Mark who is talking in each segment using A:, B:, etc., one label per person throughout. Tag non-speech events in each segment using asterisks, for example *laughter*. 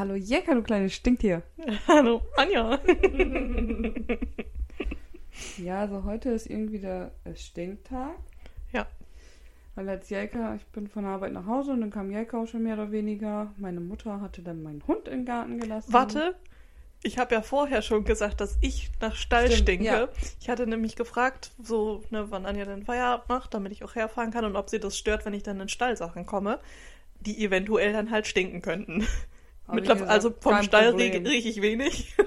A: Hallo Jäcker, du kleines Stinktier. *laughs*
B: Hallo, Anja. *laughs*
A: Ja, also heute ist irgendwie der äh, Stinktag.
B: Ja.
A: Weil als Jelka, ich bin von der Arbeit nach Hause und dann kam Jelka auch schon mehr oder weniger. Meine Mutter hatte dann meinen Hund im Garten gelassen.
B: Warte, ich habe ja vorher schon gesagt, dass ich nach Stall
A: Stimmt,
B: stinke.
A: ja.
B: Ich hatte nämlich gefragt, so, ne, wann Anja den Feierabend macht, damit ich auch herfahren kann und ob sie das stört, wenn ich dann in Stallsachen komme, die eventuell dann halt stinken könnten. Mittlerweile, also vom Stall rieche riech ich wenig. *laughs* *laughs*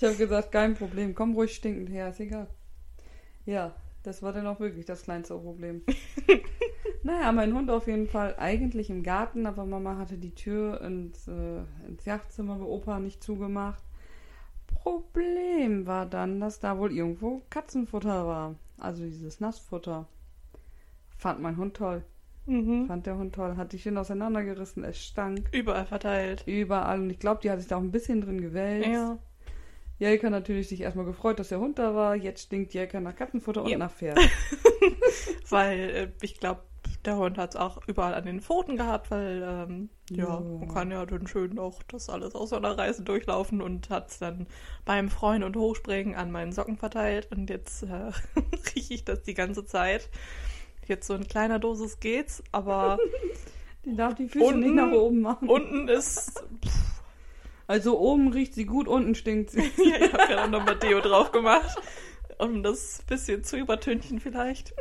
A: Ich habe gesagt, kein Problem, komm ruhig stinkend her, ist egal. Ja, das war dann auch wirklich das kleinste Problem. *laughs* naja, mein Hund auf jeden Fall eigentlich im Garten, aber Mama hatte die Tür ins, äh, ins Jagdzimmer bei Opa nicht zugemacht. Problem war dann, dass da wohl irgendwo Katzenfutter war. Also dieses Nassfutter. Fand mein Hund toll.
B: Mhm.
A: Fand der Hund toll. Hat die schön auseinandergerissen. Es stank
B: Überall verteilt.
A: überall. Und ich glaube, die hat sich da auch ein bisschen drin gewälzt.
B: Ja.
A: Jelka natürlich sich erstmal gefreut, dass der Hund da war. Jetzt stinkt Jelka nach Katzenfutter und
B: Ja.
A: nach Pferd. *laughs*
B: Weil äh, ich glaube, der Hund hat es auch überall an den Pfoten gehabt, weil ähm, ja,
A: Ja.
B: man kann ja dann schön auch das alles auseinanderreißen, durchlaufen und hat es dann beim Freuen und Hochspringen an meinen Socken verteilt und jetzt äh, *laughs* rieche ich das die ganze Zeit. Jetzt so in kleiner Dosis geht's, aber *laughs*
A: Die darf die Füße
B: Unten-
A: nicht nach oben machen.
B: unten ist.
A: Also oben riecht sie gut, unten stinkt sie. *laughs*
B: ja, ich habe ja dann nochmal Deo drauf gemacht. Um das bisschen zu übertünchen vielleicht.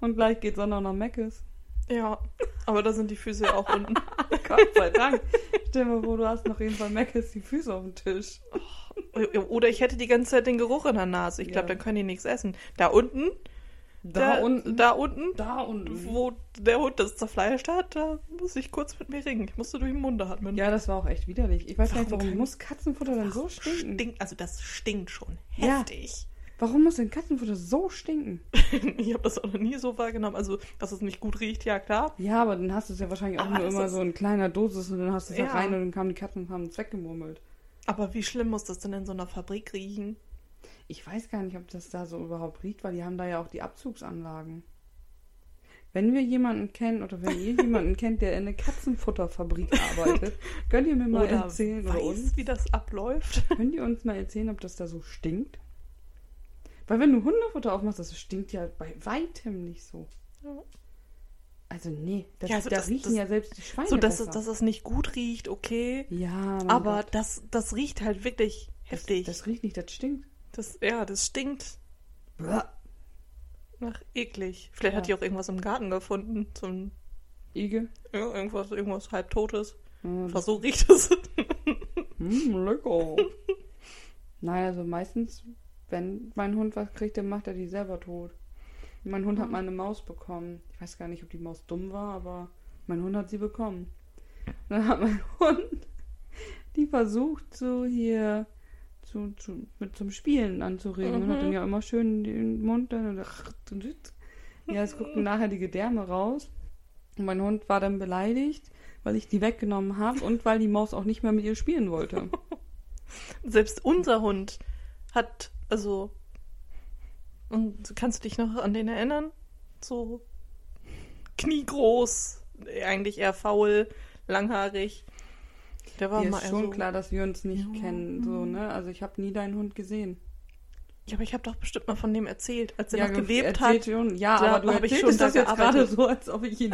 A: Und gleich geht's auch noch nach Meckes.
B: Ja, aber da sind die Füße ja auch unten. *laughs*
A: Gott sei Dank. Stell dir mal vor, du hast noch jeden Fall Meckes die Füße auf dem Tisch.
B: Oder ich hätte die ganze Zeit den Geruch in der Nase. Ich glaube,
A: Ja.
B: dann können die nichts essen. Da unten,
A: Da unten.
B: da unten,
A: Da unten.
B: wo der Hund das zerfleischt hat, da muss ich kurz mit mir ringen. Ich musste durch den Mund atmen.
A: Ja, das war auch echt widerlich. Ich weiß gar nicht,
B: Warum
A: warum
B: kann-
A: muss Katzenfutter denn so
B: Warum
A: stinken?
B: Stinkt, also das stinkt schon
A: Ja.
B: heftig.
A: Warum muss denn Katzenfutter so stinken? *laughs*
B: Ich habe das auch noch nie so wahrgenommen. Also, dass es nicht gut riecht, ja klar.
A: Ja, aber dann hast du es ja wahrscheinlich auch
B: Aber
A: nur immer so in kleiner Dosis und dann hast du es ja.
B: Ja.
A: rein und dann kamen die Katzen und haben es weggemurmelt.
B: Aber wie schlimm muss das denn in so einer Fabrik riechen?
A: Ich weiß gar nicht, ob das da so überhaupt riecht, weil die haben da ja auch die Abzugsanlagen. Wenn wir jemanden kennen oder wenn ihr *laughs* jemanden kennt, der in einer Katzenfutterfabrik arbeitet, *laughs* könnt ihr mir mal
B: Oder
A: erzählen oder
B: weiß,
A: uns,
B: wie das abläuft? *laughs*
A: könnt ihr uns mal erzählen, ob das da so stinkt? Weil wenn du Hundefutter aufmachst, das stinkt ja bei weitem nicht so.
B: Ja.
A: Also nee, das,
B: Ja, also
A: da
B: das-
A: riechen
B: das-
A: ja selbst die Schweine
B: So, dass, es-
A: besser.
B: dass es nicht gut riecht, okay.
A: ja,
B: Aber
A: Gott.
B: das, das riecht halt wirklich
A: das,
B: heftig.
A: das riecht nicht, das stinkt.
B: Das, ja, das stinkt nach eklig. Vielleicht hat
A: Ja.
B: die auch irgendwas im Garten gefunden. So ein,
A: Igel.
B: ja, irgendwas, irgendwas halbtotes. Einfach so riecht es. *laughs*
A: Hm, lecker. Nein, also meistens, wenn mein Hund was kriegt, dann macht er die selber tot. Mein Hund hat
B: Mhm.
A: mal eine Maus bekommen. Ich weiß gar nicht, ob die Maus dumm war, aber mein Hund hat sie bekommen. Und dann hat mein *laughs* Hund die versucht, so hier zu, zu, mit zum Spielen anzuregen. Und hat
B: Mhm.
A: dann ja immer schön den Mund dann. Und ja, es guckten *laughs* nachher die Gedärme raus. Und mein Hund war dann beleidigt, weil ich die weggenommen habe und weil die Maus auch nicht mehr mit ihr spielen wollte. *laughs*
B: Selbst unser Hund hat, also. Und kannst du dich noch an den erinnern? So kniegroß, eigentlich eher faul, langhaarig. Der war
A: Dir
B: mal
A: ist schon
B: so,
A: klar, dass wir uns nicht
B: Ja.
A: kennen, so, ne? Also ich habe nie deinen Hund gesehen.
B: Ja, aber ich habe doch bestimmt mal von dem erzählt, als er
A: ja,
B: noch
A: ge-
B: gelebt hat.
A: Schon. Ja,
B: Da
A: aber du
B: hab ich schon
A: das
B: da
A: jetzt gerade so, als ob ich ihn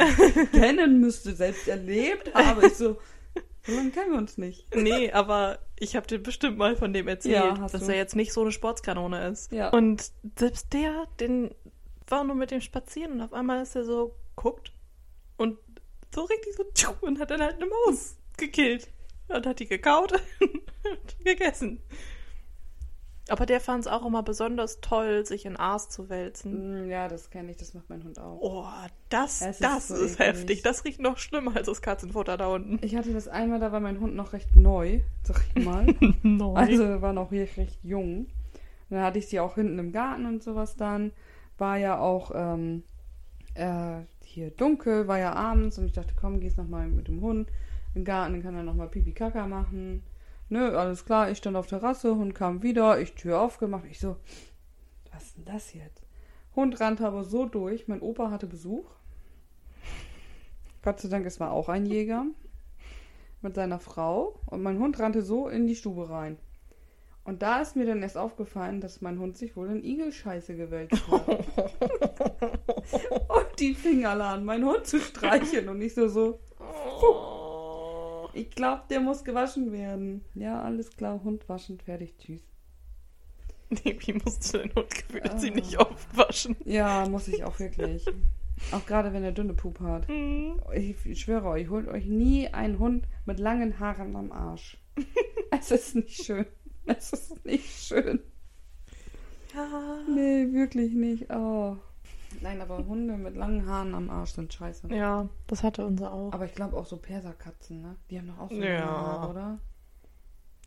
A: kennen müsste, selbst erlebt habe. Ich so, so lange kennen wir uns nicht. *laughs*
B: Nee, aber ich habe dir bestimmt mal von dem erzählt,
A: Ja,
B: dass
A: du.
B: er jetzt nicht so eine Sportskanone ist.
A: Ja.
B: Und selbst der, den war nur mit dem spazieren und auf einmal ist er so guckt und so richtig so und hat dann halt eine Maus gekillt und hat die gekaut und *laughs* gegessen. Aber der fand es auch immer besonders toll, sich in Aas zu wälzen.
A: Mm, Ja, das kenne ich, das macht mein Hund auch.
B: Oh, das,
A: ist
B: das
A: so
B: ist heftig. Das riecht noch schlimmer als das Katzenfutter da unten.
A: Ich hatte das einmal, da war mein Hund noch recht neu, sag ich mal. *laughs*
B: Neu.
A: Also war noch hier recht jung. Und dann hatte ich sie auch hinten im Garten und sowas dann. War ja auch ähm, äh, hier dunkel, war ja abends und ich dachte, komm, gehst noch mal mit dem Hund im Garten, kann er noch mal Pipi Kaka machen. Nö, alles klar, ich stand auf Terrasse, Hund kam wieder, ich Tür aufgemacht. Ich so, was ist denn das jetzt? Hund rannte aber so durch, mein Opa hatte Besuch. Gott sei Dank, es war auch ein Jäger. mit seiner Frau und mein Hund rannte so in die Stube rein. Und da ist mir dann erst aufgefallen, dass mein Hund sich wohl in Igelscheiße gewälzt hat. *laughs* und die fing alle an, meinen Hund zu streicheln und ich so so,
B: Oh.
A: Ich glaube, der muss gewaschen werden. Ja, alles klar, Hund waschen, fertig, tschüss. *laughs*
B: Nee, wie musst du deinen Hund gefühlt
A: Ah.
B: ziemlich oft waschen?
A: Ja, muss ich auch wirklich. Auch gerade wenn er dünne Pup hat.
B: Mhm.
A: Ich schwöre euch, holt euch nie einen Hund mit langen Haaren am Arsch. *laughs* es ist nicht schön. Es ist nicht schön.
B: Ja.
A: Nee, wirklich nicht. Oh. Nein, aber Hunde mit langen Haaren am Arsch sind scheiße.
B: Ja, das hatte unser auch.
A: Aber ich glaube auch so Perserkatzen, ne? Die haben doch auch so
B: Ja.
A: lange Haare, oder?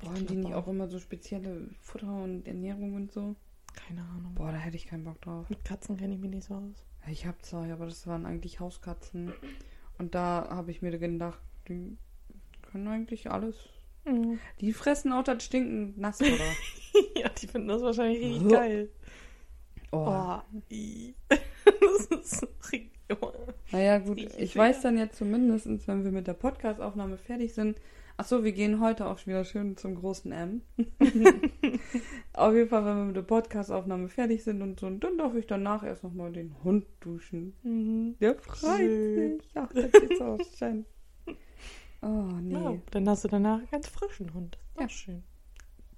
A: Wollen die nicht
B: auch.
A: auch immer so spezielle Futter und Ernährung und so?
B: Keine Ahnung.
A: Boah, da hätte ich keinen Bock drauf.
B: Mit Katzen kenne ich mich nicht so aus.
A: Ich habe zwei, aber das waren eigentlich Hauskatzen. Und da habe ich mir gedacht, die können eigentlich alles.
B: Mhm.
A: Die fressen auch das stinkend nass, oder? *laughs*
B: ja, die finden das wahrscheinlich richtig
A: Oh.
B: geil.
A: Oh.
B: Oh. Oh.
A: Naja, gut, ich weiß dann jetzt zumindest, wenn wir mit der Podcast-Aufnahme fertig sind. Achso, wir gehen heute auch wieder schön zum großen M. *laughs* Auf jeden Fall, wenn wir mit der Podcast-Aufnahme fertig sind und so, und dann darf ich danach erst nochmal den Hund duschen.
B: Mhm.
A: Der freut
B: Schön.
A: sich. Ach, das ist auch schön. *laughs* Oh, nee.
B: Ja, dann hast du danach einen ganz frischen Hund. Das
A: Ja.
B: schön.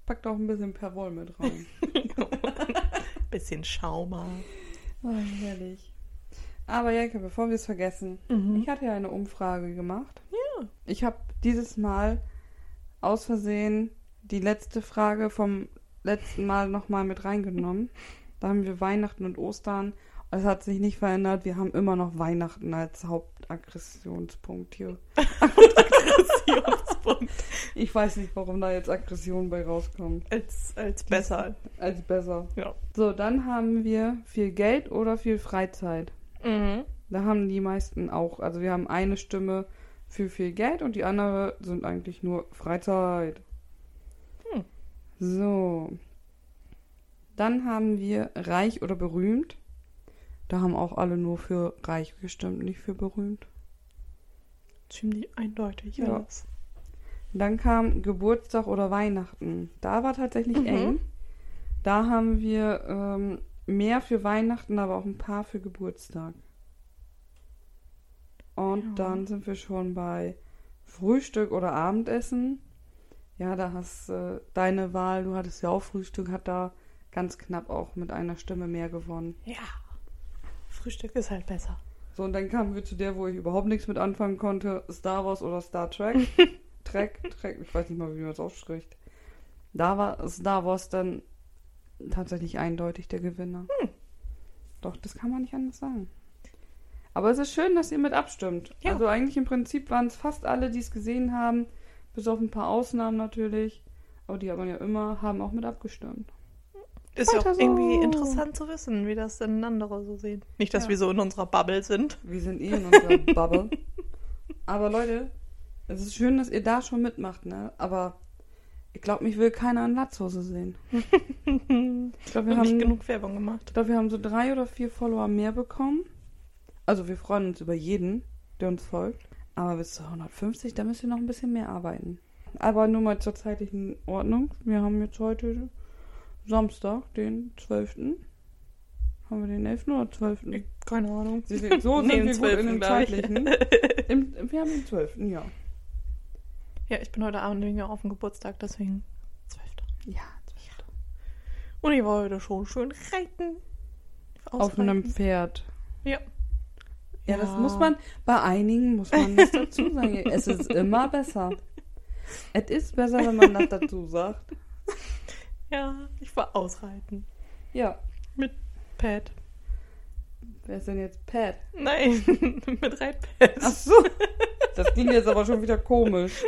A: Packt auch ein bisschen Perwoll mit rein. *laughs*
B: Bisschen Schauma.
A: Oh, herrlich. Aber Jelke, bevor wir es vergessen,
B: Mhm.
A: ich hatte ja eine Umfrage gemacht.
B: Ja.
A: Ich habe dieses Mal aus Versehen die letzte Frage vom letzten Mal nochmal mit reingenommen. Da haben wir Weihnachten und Ostern. Es hat sich nicht verändert. Wir haben immer noch Weihnachten als Hauptaggressionspunkt hier. *laughs*
B: Aggressionspunkt.
A: Ich weiß nicht, warum da jetzt Aggression bei rauskommt.
B: als, als besser.
A: Als besser.
B: Ja.
A: So, dann haben wir viel Geld oder viel Freizeit.
B: Mhm.
A: Da haben die meisten auch. Also wir haben eine Stimme für viel Geld und die andere sind eigentlich nur Freizeit.
B: Hm.
A: So. Dann haben wir reich oder berühmt. Da haben auch alle nur für reich gestimmt, nicht für berühmt.
B: Ziemlich eindeutig.
A: Ja.
B: alles.
A: Dann kam Geburtstag oder Weihnachten. Da war tatsächlich
B: Mhm.
A: eng. Da haben wir ähm, mehr für Weihnachten, aber auch ein paar für Geburtstag. Und
B: Ja.
A: dann sind wir schon bei Frühstück oder Abendessen. Ja, da hast äh, deine Wahl, du hattest ja auch Frühstück, hat da ganz knapp auch mit einer Stimme mehr gewonnen.
B: Ja. Frühstück ist halt besser.
A: So, und dann kamen wir zu der, wo ich überhaupt nichts mit anfangen konnte. Star Wars oder Star Trek. *laughs* Trek, Trek, ich weiß nicht mal, wie man es ausspricht. Da war Star Wars dann tatsächlich eindeutig der Gewinner.
B: Hm.
A: Doch, das kann man nicht anders sagen. Aber es ist schön, dass ihr mit abstimmt.
B: Ja.
A: Also eigentlich im Prinzip waren es fast alle, die es gesehen haben, bis auf ein paar Ausnahmen natürlich. Aber die hat man ja immer, haben auch mit abgestimmt.
B: Ist ja
A: Weiter
B: auch
A: so.
B: irgendwie interessant zu wissen, wie das denn andere so sehen. Nicht, dass
A: Ja.
B: wir so in unserer Bubble sind.
A: Wir sind eh in unserer *laughs* Bubble. Aber Leute, es ist schön, dass ihr da schon mitmacht, ne? Aber ich glaube, mich will keiner in Latzhose sehen. *laughs* Ich glaube, wir,
B: Wir nicht
A: haben-
B: genug Werbung gemacht.
A: ich glaub, wir haben so drei oder vier Follower mehr bekommen. Also wir freuen uns über jeden, der uns folgt. Aber bis zu 150, da müssen wir noch ein bisschen mehr arbeiten. Aber nur mal zur zeitlichen Ordnung. Wir haben jetzt heute Samstag, den 12. Haben wir den 11. oder 12.?
B: Keine Ahnung.
A: Sie sind- So *laughs* sind
B: Nee,
A: wir gut in
B: 12.,
A: den zeitlichen. Im, wir haben den 12. Ja.
B: Ja, ich bin heute Abend wegen auf dem Geburtstag, deswegen 12.
A: Ja.
B: Und ich war heute schon schön reiten.
A: Auf einem
B: Ausreiten.
A: Pferd.
B: Ja.
A: Ja, das muss man, bei einigen muss man das dazu sagen. Es ist immer besser. Es ist besser, wenn man das dazu sagt. *laughs*
B: Ja, ich war ausreiten.
A: Ja.
B: Mit Pad.
A: Wer ist denn jetzt Pat?
B: Nein, *laughs* mit Reitpad.
A: Ach so. *laughs* Das ging jetzt aber schon wieder komisch.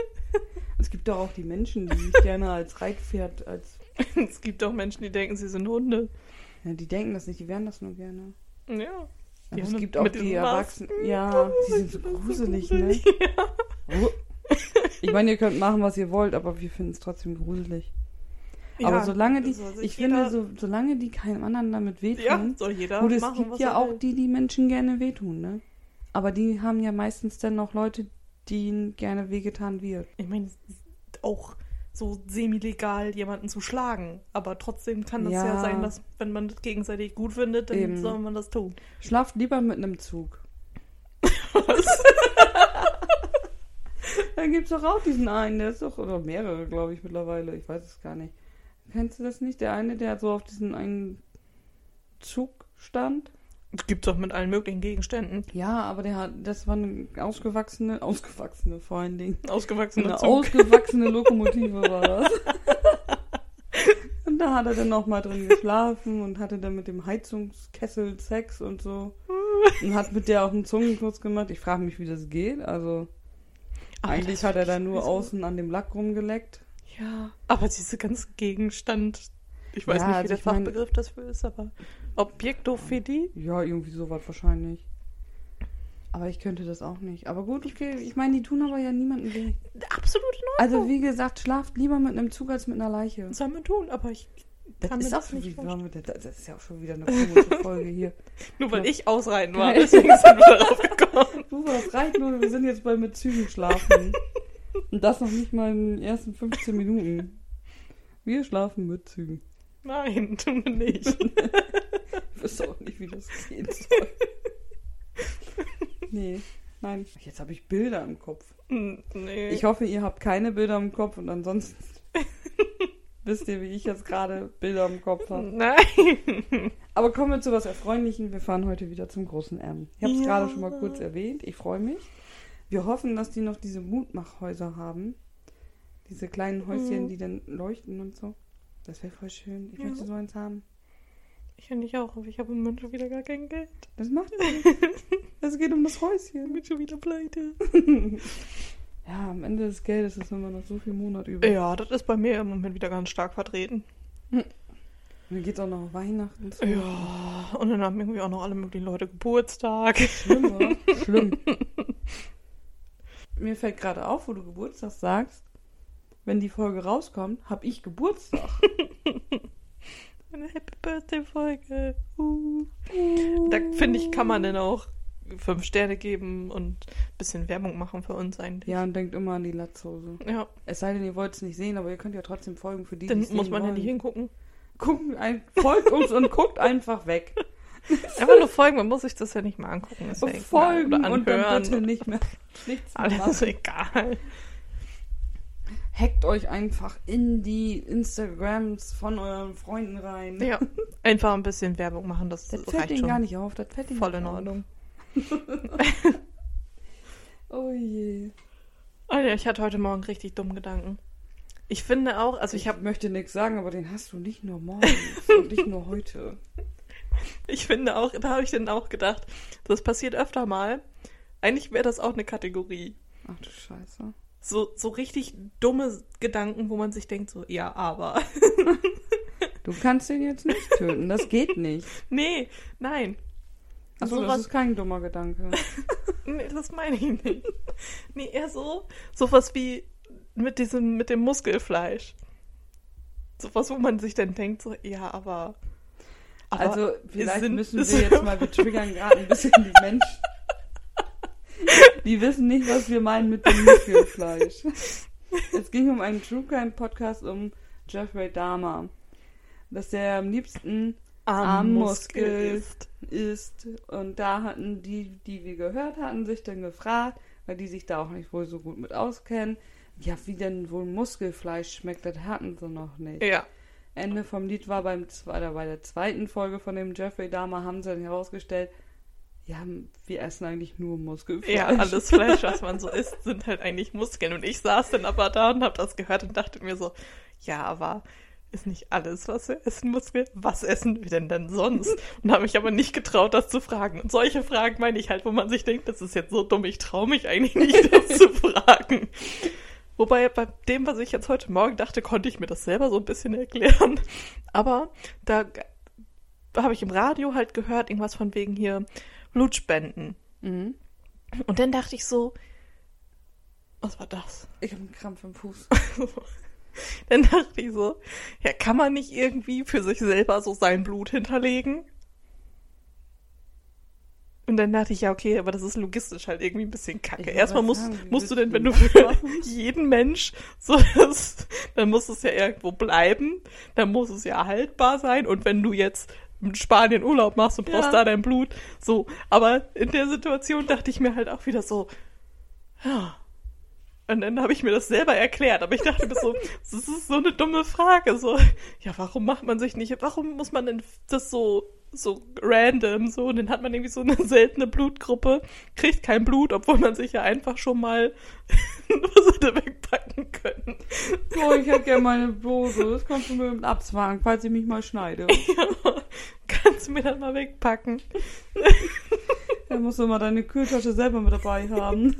A: Es gibt doch auch die Menschen, die sich gerne als Reitpferd, als. *laughs*
B: Es gibt auch Menschen, die denken, sie sind Hunde.
A: Ja, die denken das nicht, die wären das nur gerne.
B: Ja.
A: Aber es
B: Hunde
A: gibt auch die Erwachsenen. Ja, die sind so gruselig, ne?
B: Ja.
A: Ich meine, ihr könnt machen, was ihr wollt, aber wir finden es trotzdem gruselig. aber
B: Ja,
A: solange die, ich finde, so, solange die keinem anderen damit wehtun,
B: Ja, soll jeder
A: gut, es
B: machen,
A: gibt ja auch
B: will.
A: die, die Menschen gerne wehtun, ne? Aber die haben ja meistens dann noch Leute, denen gerne wehgetan wird.
B: Ich meine, es ist auch so semi-legal, jemanden zu schlagen. Aber trotzdem kann das ja,
A: Ja.
B: sein, dass, wenn man das gegenseitig gut findet, dann
A: Eben.
B: soll man das tun.
A: Schlaft lieber mit einem Zug. *laughs* Da gibt's doch auch diesen einen, der ist doch, oder mehrere, glaube ich, mittlerweile. Ich weiß es gar nicht. Kennst du das nicht? Der eine, der so auf diesen einen Zug stand?
B: Es gibt doch mit allen möglichen Gegenständen.
A: Ja, aber der hat, das war eine ausgewachsene, ausgewachsene vor allen Dingen.
B: Ausgewachsene
A: Eine
B: Zug.
A: ausgewachsene Lokomotive *laughs* war das. Und da hat er dann noch mal drin geschlafen und hatte dann mit dem Heizungskessel Sex und so. Und hat mit der auch einen Zungenkuss gemacht. Ich frage mich, wie das geht. Also,
B: Aber
A: eigentlich hat er dann nur außen an dem Lack rumgeleckt.
B: Ja, aber diese ganze Gegenstand, ich weiß
A: Ja,
B: nicht, wie
A: also
B: der
A: ich mein-
B: Fachbegriff dafür ist, aber Objektophilie?
A: Ja, irgendwie sowas wahrscheinlich. Aber ich könnte das auch nicht. Aber gut, okay. Ich meine, die tun aber ja niemanden weh.
B: Absolut in
A: Also, wie gesagt, schlaft lieber mit einem Zug als mit einer Leiche.
B: Das soll man tun, aber ich
A: Das
B: kann
A: ist,
B: mir
A: auch
B: das nicht vorstellen.
A: das ist ja auch schon wieder eine komische Folge hier. *laughs*
B: Nur weil ich ausreiten war, deswegen sind wir darauf gekommen. *laughs*
A: Du warst reiten und wir sind jetzt bei mit Zügen schlafen. Und das noch nicht mal in den ersten 15 Minuten. Wir schlafen mit Zügen.
B: Nein, tun wir nicht. *laughs*
A: Ich wüsste auch nicht, wie das gehen *laughs* soll. Nee, nein. Jetzt habe ich Bilder im Kopf.
B: Hm, nee.
A: Ich hoffe, ihr habt keine Bilder im Kopf und ansonsten *laughs* wisst ihr, wie ich jetzt gerade Bilder im Kopf habe.
B: Nein.
A: Aber kommen wir zu was Erfreulichem. Wir fahren heute wieder zum großen M. Ich habe es
B: Ja.
A: gerade schon mal kurz erwähnt. Ich freue mich. Wir hoffen, dass die noch diese Mutmachhäuser haben. Diese kleinen Häuschen,
B: Mhm.
A: die dann leuchten und so. Das wäre voll schön. Ich
B: Ja.
A: möchte so eins haben.
B: Ich finde ich auch, aber ich habe im Moment schon wieder gar kein Geld.
A: Das macht *laughs* nichts. Es geht um das
B: Ich
A: Häuschen.
B: bin schon wieder pleite. *laughs*
A: Ja, am Ende des Geldes ist immer noch so viel Monat über.
B: Ja, das ist bei mir im Moment wieder ganz stark vertreten.
A: Und dann geht auch noch Weihnachten zu.
B: Ja, und dann haben irgendwie auch noch alle möglichen Leute Geburtstag.
A: Schlimm, oder? *laughs* Schlimm. Mir fällt gerade auf, wo du Geburtstag sagst. Wenn die Folge rauskommt, habe ich Geburtstag.
B: Eine Happy Birthday Folge. Uh. Da finde ich, kann man dann auch fünf Sterne geben und ein bisschen Werbung machen für uns eigentlich.
A: Ja, und denkt immer an die Latzhose.
B: Ja,
A: Es sei denn, ihr wollt es nicht sehen, aber ihr könnt ja trotzdem folgen für die,
B: dann muss man ja
A: wollen.
B: nicht hingucken.
A: Gucken, ein, folgt uns und guckt einfach weg. *laughs*
B: Einfach nur folgen, man muss sich das ja nicht mal angucken. Ist ja
A: Und
B: egal.
A: folgen
B: Oder
A: und dann
B: anhören.
A: bitte nicht mehr *laughs* nichts mehr
B: Alles
A: machen.
B: egal.
A: Hackt euch einfach in die Instagrams von euren Freunden rein.
B: Ja, *laughs* einfach ein bisschen Werbung machen, das,
A: Das fällt denen gar nicht auf. Das fällt denen
B: Voll in. Ordnung. *laughs*
A: Oh je.
B: Alter, ich hatte heute Morgen richtig dummen Gedanken. Ich finde auch, also ich
A: Ich
B: habe,
A: möchte nichts sagen, aber den hast du nicht nur morgens und nicht nur heute. *laughs*
B: ich finde auch, da habe ich dann auch gedacht, das passiert öfter mal. Eigentlich wäre das auch eine Kategorie.
A: Ach du Scheiße.
B: So, so richtig dumme Gedanken, wo man sich denkt, so, ja, aber.
A: Du kannst den jetzt nicht töten. Das geht nicht.
B: nee, nein.
A: Achso, das ist kein dummer Gedanke. *laughs*
B: Nee, das meine ich nicht. Nee, eher so, sowas wie mit diesem, mit dem Muskelfleisch. Sowas, wo man sich dann denkt, so, ja, aber. aber
A: also, vielleicht
B: sind-
A: müssen wir jetzt mal, wir triggern gerade ein bisschen die Menschen. Die wissen nicht, was wir meinen mit dem Muskelfleisch. Es ging um einen True Crime Podcast um Jeffrey Dahmer. Dass der am liebsten Armmuskel
B: ist.
A: ist. Und da hatten die, die wir gehört hatten, sich dann gefragt, weil die sich da auch nicht wohl so gut mit auskennen, ja, wie denn wohl Muskelfleisch schmeckt, das hatten sie noch nicht.
B: Ja.
A: Ende vom Lied war beim bei der zweiten Folge von dem Jeffrey Dahmer, haben sie dann herausgestellt, ja, wir essen eigentlich nur Muskelfleisch.
B: Ja, alles Fleisch, was man so isst, sind halt eigentlich Muskeln. Und ich saß dann aber da und hab das gehört und dachte mir so, ja, aber ist nicht alles, was wir essen, Muskel? Was essen wir denn denn sonst? *laughs* Und habe mich aber nicht getraut, das zu fragen. Und solche Fragen meine ich halt, wo man sich denkt, das ist jetzt so dumm, ich traue mich eigentlich nicht, das zu *laughs* fragen. Wobei bei dem, was ich jetzt heute Morgen dachte, konnte ich mir das selber so ein bisschen erklären. Aber da habe ich im Radio halt gehört, irgendwas von wegen hier Blutspenden.
A: Mhm.
B: Und dann dachte ich so, was war das?
A: Ich habe einen Krampf im Fuß. *laughs*
B: Dann dachte ich so, ja, kann man nicht irgendwie für sich selber so sein Blut hinterlegen? Und dann dachte ich, ja, okay, aber das ist logistisch halt irgendwie ein bisschen kacke. Erstmal musst,
A: sagen,
B: musst du denn, wenn du für *laughs* jeden Mensch so das, dann muss es ja irgendwo bleiben, dann muss es ja haltbar sein. Und wenn du jetzt in Spanien Urlaub machst und brauchst
A: Ja.
B: da dein Blut, so. Aber in der Situation dachte ich mir halt auch wieder so, ja. Und dann habe ich mir das selber erklärt, aber ich dachte mir so, *laughs* das ist so eine dumme Frage, so, ja, warum macht man sich nicht, warum muss man denn das so, so random, so, und dann hat man irgendwie so eine *laughs* seltene Blutgruppe, kriegt kein Blut, obwohl man sich ja einfach schon mal *laughs* was hätte wegpacken können.
A: So, ich hätte gerne meine Bluse. Das kannst du mir mit abzwagen, falls ich mich mal schneide.
B: Kannst du mir dann mal wegpacken?
A: Dann musst du mal deine Kühltasche selber mit dabei haben.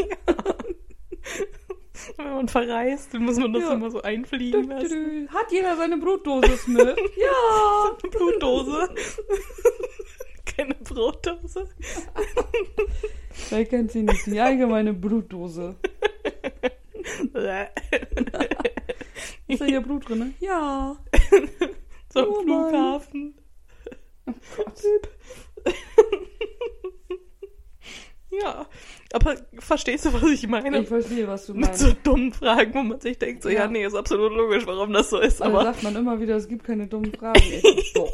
A: *laughs*
B: Wenn man verreist, dann muss man das
A: Ja.
B: immer so einfliegen lassen.
A: Hat jeder seine Brotdosis mit? *laughs* Ja.
B: Eine Blutdose. *laughs* Keine Brotdose.
A: Wer kennt sie nicht? Die allgemeine Blutdose. Ist da hier Blut drin? Ja.
B: so am
A: Oh Mann.
B: Flughafen. Ja, aber verstehst du, was ich meine?
A: Ich verstehe, was du
B: Mit
A: meinst.
B: so dummen Fragen, wo man sich denkt, so, ja,
A: Ja.
B: nee, ist absolut logisch, warum das so ist,
A: Aber
B: aber
A: sagt man immer wieder, es gibt keine dummen Fragen. *laughs* Ich, doch.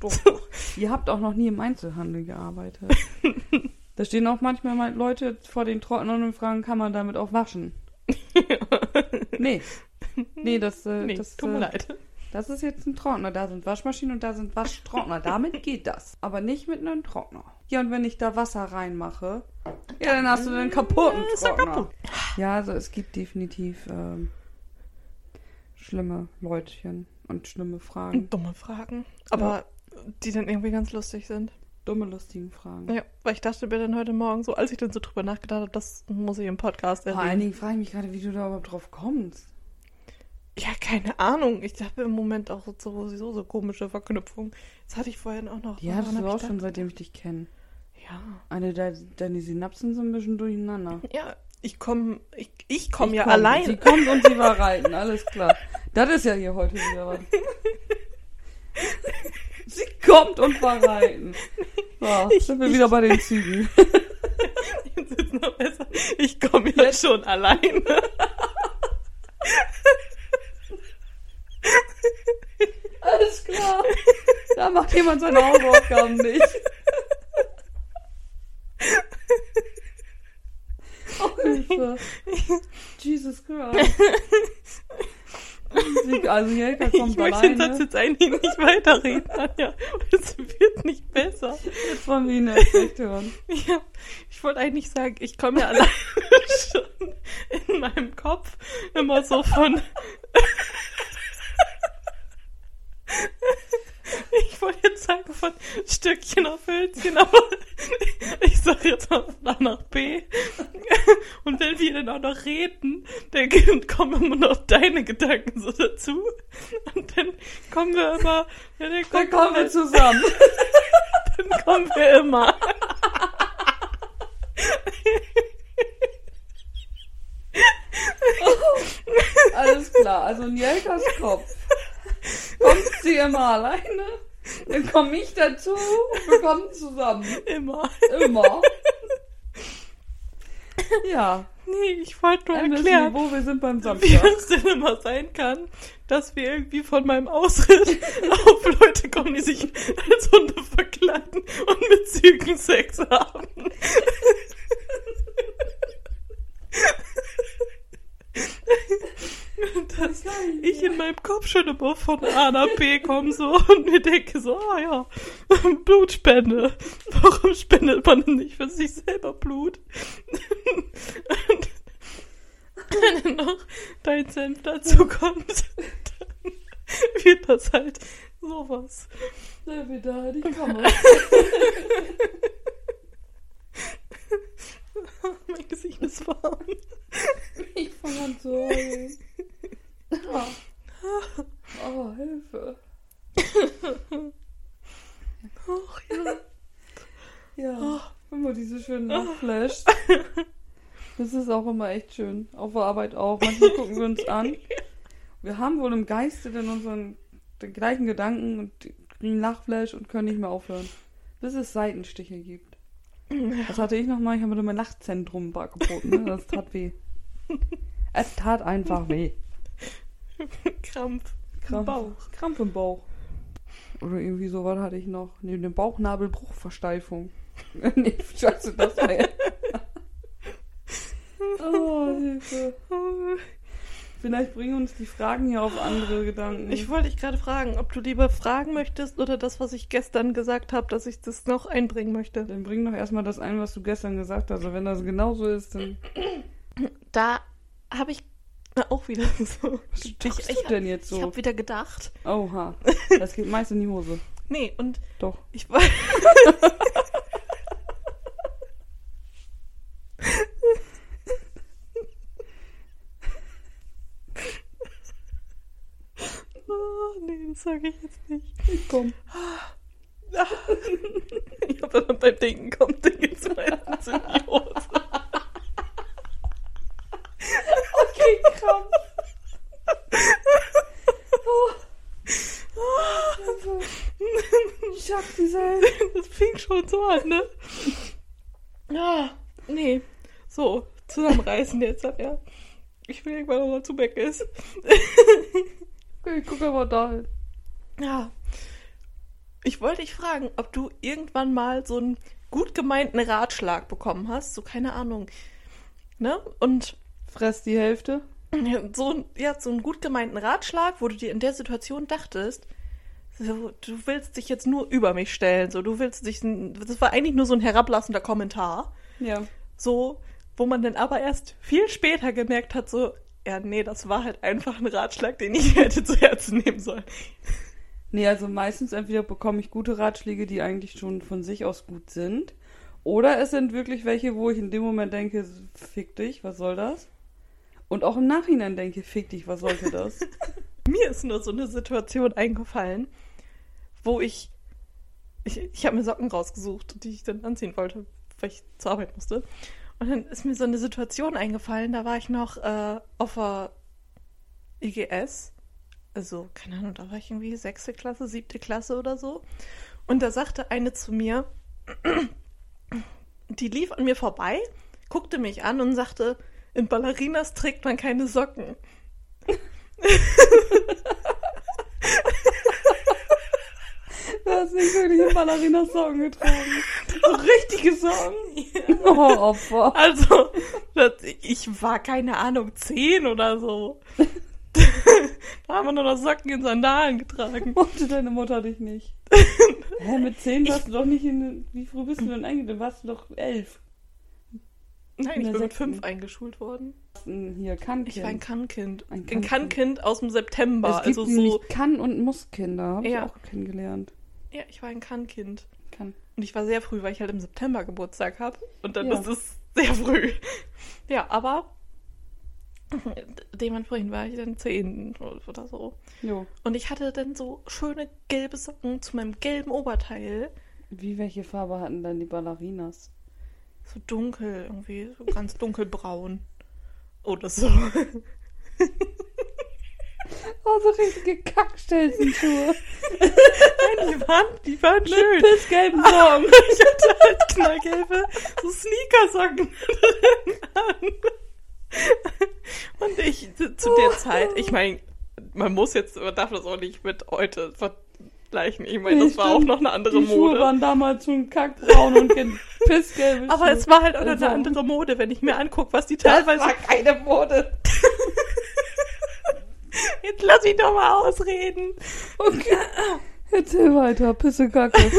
A: doch. Ihr habt auch noch nie im Einzelhandel gearbeitet. *laughs* Da stehen auch manchmal mal Leute vor den Trocknern und fragen, kann man damit auch waschen? *laughs* Nee. Nee, das, äh,
B: nee,
A: das,
B: tut mir
A: äh,
B: leid.
A: Das ist jetzt ein Trockner. Da sind Waschmaschinen und da sind Waschtrockner. Damit geht das. Aber nicht mit einem Trockner. Ja, und wenn ich da Wasser reinmache, ja, dann hast du den kaputten
B: Ist er
A: Trockner.
B: kaputt.
A: Ja, also es gibt definitiv ähm, schlimme Leutchen und schlimme Fragen.
B: Dumme Fragen, aber die dann irgendwie ganz lustig sind.
A: Dumme, lustigen Fragen.
B: Ja, weil ich dachte mir dann heute Morgen so, als ich dann so drüber nachgedacht habe, das muss ich im Podcast
A: Vor allen
B: erwähnen.
A: Dingen frage ich mich gerade, wie du da überhaupt drauf kommst.
B: Ja, keine Ahnung. Ich habe im Moment auch so, sowieso so komische Verknüpfungen. Das hatte ich vorhin auch noch.
A: Hattest
B: woran
A: du
B: hab
A: auch schon, seitdem ich dich kenne.
B: Ja.
A: Eine, de deine Synapsen sind ein bisschen durcheinander.
B: Ja, ich komme ich, ich komm
A: Ich
B: ja
A: komm.
B: allein.
A: Sie kommt und sie war reiten, alles klar. Das ist ja hier heute wieder was. *laughs* Sie kommt und war reiten. So,
B: Ich-
A: sind wir
B: ich-
A: wieder bei den Zügen. *laughs*
B: Jetzt ist noch besser. Ich komme ja schon alleine. *laughs*
A: Alles klar. Da macht jemand seine Hausaufgaben nicht. Hilfe. Jesus Christ. Also Jelka kommt
B: Ich möchte den Satz
A: alleine.
B: jetzt eigentlich nicht weiterreden, Anja. Es wird nicht besser.
A: Jetzt wollen wir ihn erst recht hören.
B: Ja, ich wollte eigentlich sagen, ich komme ja alleine *laughs* schon in meinem Kopf immer so von. Ich wollte jetzt sagen von Stückchen auf Hölzchen, aber ich sage jetzt mal von A nach B. Und wenn wir dann auch noch reden, dann kommen immer noch deine Gedanken so dazu. Und dann kommen wir immer, ja, dann
A: Dann
B: kommen,
A: kommen wir zusammen. *laughs*
B: dann kommen wir immer. *laughs*
A: Alles klar, also in Jelkas Kommt sie immer alleine, dann komme ich dazu, wir kommen zusammen.
B: Immer.
A: Immer. Ja,
B: Nee, ich wollte nur
A: wissen
B: erklären,
A: wo wir sind beim
B: wie
A: Samstag.
B: es denn immer sein kann, dass wir irgendwie von meinem Ausritt *laughs* auf Leute kommen, die sich als Hunde verkleiden und mit Zügen Sex haben. *laughs* Dass ich in meinem Kopf schon immer von A nach B komme so und mir denke so, ah ja, Blutspende. Warum spendet man denn nicht für sich selber Blut? Und wenn dann noch dein Senf dazu kommt, dann wird das halt sowas.
A: Na, wieder, ich komme. *laughs*
B: mein Gesicht ist warm.
A: Ich fange an zu heulen. *laughs* Oh, Hilfe.
B: Ach ja.
A: Ja, immer diese schönen Nachflash. Das ist auch immer echt schön. Auf der Arbeit auch. Manchmal *laughs* gucken wir uns an. Wir haben wohl im Geiste dann unseren den gleichen Gedanken und kriegen Lachflash und können nicht mehr aufhören. Bis es Seitenstiche gibt. Was hatte ich nochmal? Ich habe mir mein Lachzentrum geboten. Ne? Das tat weh. Es tat einfach weh.
B: Krampf.
A: Krampf,
B: Bauch.
A: Krampf im Bauch. Oder irgendwie so was hatte ich noch. *laughs* Nee, eine Bauchnabelbruchversteifung. nee, scheiße, das war *laughs* ja. oh, Hilfe. Vielleicht bringen uns die Fragen hier auf andere Gedanken.
B: Ich wollte dich gerade fragen, ob du lieber fragen möchtest oder das, was ich gestern gesagt habe, dass ich das noch einbringen möchte.
A: dann bring doch erstmal das ein, was du gestern gesagt hast. Also wenn das genauso ist, dann. *clears throat*
B: Da habe ich na, auch wieder *laughs* so.
A: Was
B: ich
A: tust
B: ich,
A: du denn jetzt
B: ich
A: so?
B: habe wieder gedacht.
A: Oha. *laughs* Das geht meist in die Hose.
B: Nee, und
A: Doch.
B: ich *laughs* war. oh, nee, das sage ich jetzt nicht.
A: Komm.
B: Ich habe dann beim Denken kommt Ding jetzt meistens in die Hose.
A: Okay, Krampf. Also, ich hab diese.
B: Das fing schon so an, ne? Ja, nee. So, zusammenreißen jetzt, ja. Ich will irgendwann nochmal zu Meckes.
A: Okay, ich guck aber da hin.
B: Ja. Ich wollte dich fragen, ob du irgendwann mal so einen gut gemeinten Ratschlag bekommen hast, so keine Ahnung. Ne? Und
A: Fress die Hälfte. *clears throat*
B: so, ja, so einen gut gemeinten Ratschlag, wo du dir in der Situation dachtest, so, du willst dich jetzt nur über mich stellen, so, du willst dich, das war eigentlich nur so ein herablassender Kommentar,
A: Ja.
B: so, wo man dann aber erst viel später gemerkt hat, so, ja, nee, das war halt einfach ein Ratschlag, den ich *laughs* hätte zu Herzen nehmen sollen.
A: Nee, also meistens entweder bekomme ich gute Ratschläge, die eigentlich schon von sich aus gut sind. Oder es sind wirklich welche, wo ich in dem Moment denke, fick dich, was soll das? Und auch im Nachhinein denke, fick dich, was sollte das? *laughs*
B: Mir ist nur so eine Situation eingefallen, wo ich, ich, ich habe mir Socken rausgesucht, die ich dann anziehen wollte, weil ich zur Arbeit musste. Und dann ist mir so eine Situation eingefallen, da war ich noch äh, auf der IGS, also keine Ahnung, da war ich irgendwie sechste Klasse, siebte Klasse oder so. Und da sagte eine zu mir, *clears throat* die lief an mir vorbei, guckte mich an und sagte, in Ballerinas trägt man keine Socken. *laughs*
A: Du hast nicht wirklich einen Ballerina-Song getragen. *laughs* So richtige Song. *laughs* Oh, Opfer.
B: Also, das, ich war keine Ahnung, zehn oder so. Da haben wir nur noch Socken in Sandalen getragen. *laughs*
A: Mochte deine Mutter dich nicht. *laughs* Hä, mit zehn warst du doch nicht in... Wie früh bist du denn eingegangen? Warst du doch elf.
B: Nein,
A: In
B: ich bin mit fünf eingeschult worden.
A: Hier, Kannkind.
B: Ich war ein Kannkind.
A: Ein Kannkind.
B: Kannkind aus dem September.
A: Es gibt
B: Also so.
A: Kann- und Muss-Kinder. Habe
B: Ja.
A: ich auch kennengelernt.
B: Ja, ich war ein Kannkind.
A: Kann.
B: Und ich war sehr früh, weil ich halt im September Geburtstag habe. Und dann
A: Ja.
B: ist es sehr früh. Ja, aber *laughs* dementsprechend war ich dann zehn oder so.
A: Jo.
B: Und ich hatte dann so schöne gelbe Socken zu meinem gelben Oberteil.
A: Wie, welche Farbe hatten dann die Ballerinas?
B: So dunkel, irgendwie, so ganz dunkelbraun. Oder so. *laughs*
A: Oh, so richtige Kackstelzenschuhe.
B: Nein, *laughs* die waren, die waren schön.
A: Pissgelben Socken.
B: Ich hatte halt knallgelbe so Sneakersocken drin an. Und ich zu der Zeit, ich meine, man muss jetzt, man darf das auch nicht mit heute vergleichen. Ich meine,
A: Nee,
B: das war auch
A: stimmt.
B: noch eine andere
A: Die Schuhe
B: Mode.
A: waren damals schon kackbraun und *laughs* pissgelbe
B: Aber
A: Schuhe.
B: es war halt auch
A: Also,
B: eine andere Mode, wenn ich mir angucke, was die
A: Das
B: teilweise.
A: war keine Mode. *laughs*
B: Jetzt lass mich doch mal ausreden.
A: Okay. Erzähl weiter, Pissekacke.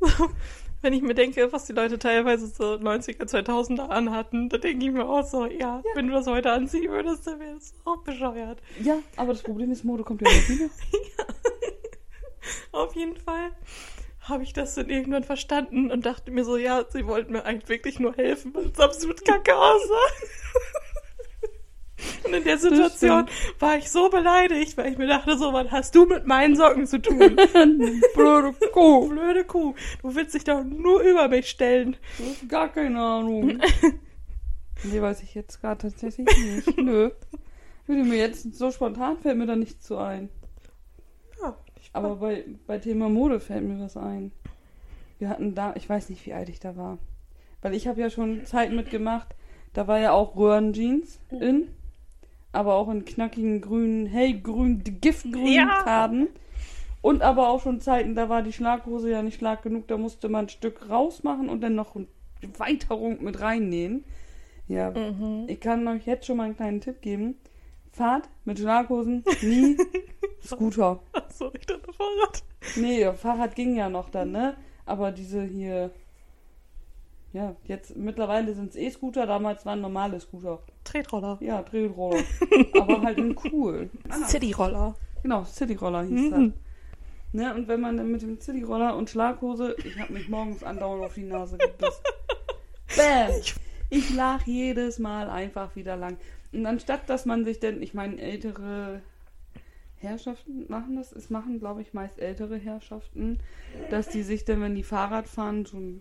A: *laughs*
B: Wenn ich mir denke, was die Leute teilweise so 90er, 2000er anhatten, da denke ich mir auch so, ja, wenn du das heute anziehen würdest, dann wäre das auch bescheuert.
A: Ja, aber das Problem ist, Mode kommt ja immer wieder. *laughs*
B: Auf jeden Fall habe ich das dann irgendwann verstanden und dachte mir so, ja, sie wollten mir eigentlich wirklich nur helfen, weil es absolut kacke aussah. Und in der Situation war ich so beleidigt, weil ich mir dachte, so, was hast du mit meinen Socken zu tun? *laughs*
A: Blöde *laughs* Kuh.
B: Blöde Kuh, du willst dich doch nur über mich stellen.
A: Du hast gar keine Ahnung. *laughs* nee, weiß ich jetzt gerade tatsächlich nicht. Nö. Würde mir jetzt so spontan fällt mir da nichts zu ein.
B: Ja,
A: Aber bei, bei Thema Mode fällt mir was ein. Wir hatten da, ich weiß nicht, wie alt ich da war. Weil ich habe ja schon Zeit mitgemacht. Da war ja auch Röhrenjeans in. Aber auch in knackigen grünen, hellgrünen, giftgrünen
B: Ja.
A: Farben. Und aber auch schon Zeiten, da war die Schlaghose ja nicht schlag genug. Da musste man ein Stück rausmachen und dann noch eine Weiterung mit reinnähen. Ja,
B: Mhm.
A: ich kann euch jetzt schon mal einen kleinen Tipp geben. Fahrt mit Schlaghosen nie *laughs* Scooter.
B: Achso, ich dachte Fahrrad.
A: Nee, Fahrrad ging ja noch dann, ne? Aber diese hier. Ja, jetzt mittlerweile sind es E-Scooter, damals waren normale Scooter.
B: Tretroller.
A: Ja, Drehroller. aber halt in cool.
B: Cityroller.
A: Genau, Cityroller hieß
B: Mhm.
A: das. Ne, und wenn man dann mit dem Cityroller und Schlaghose, ich habe mich morgens andauernd auf die Nase gebissen. Bäm! Ich lach jedes Mal einfach wieder lang. Und anstatt, dass man sich denn, ich meine, ältere Herrschaften machen das, es machen, glaube ich, meist ältere Herrschaften, dass die sich dann, wenn die Fahrrad fahren, so einen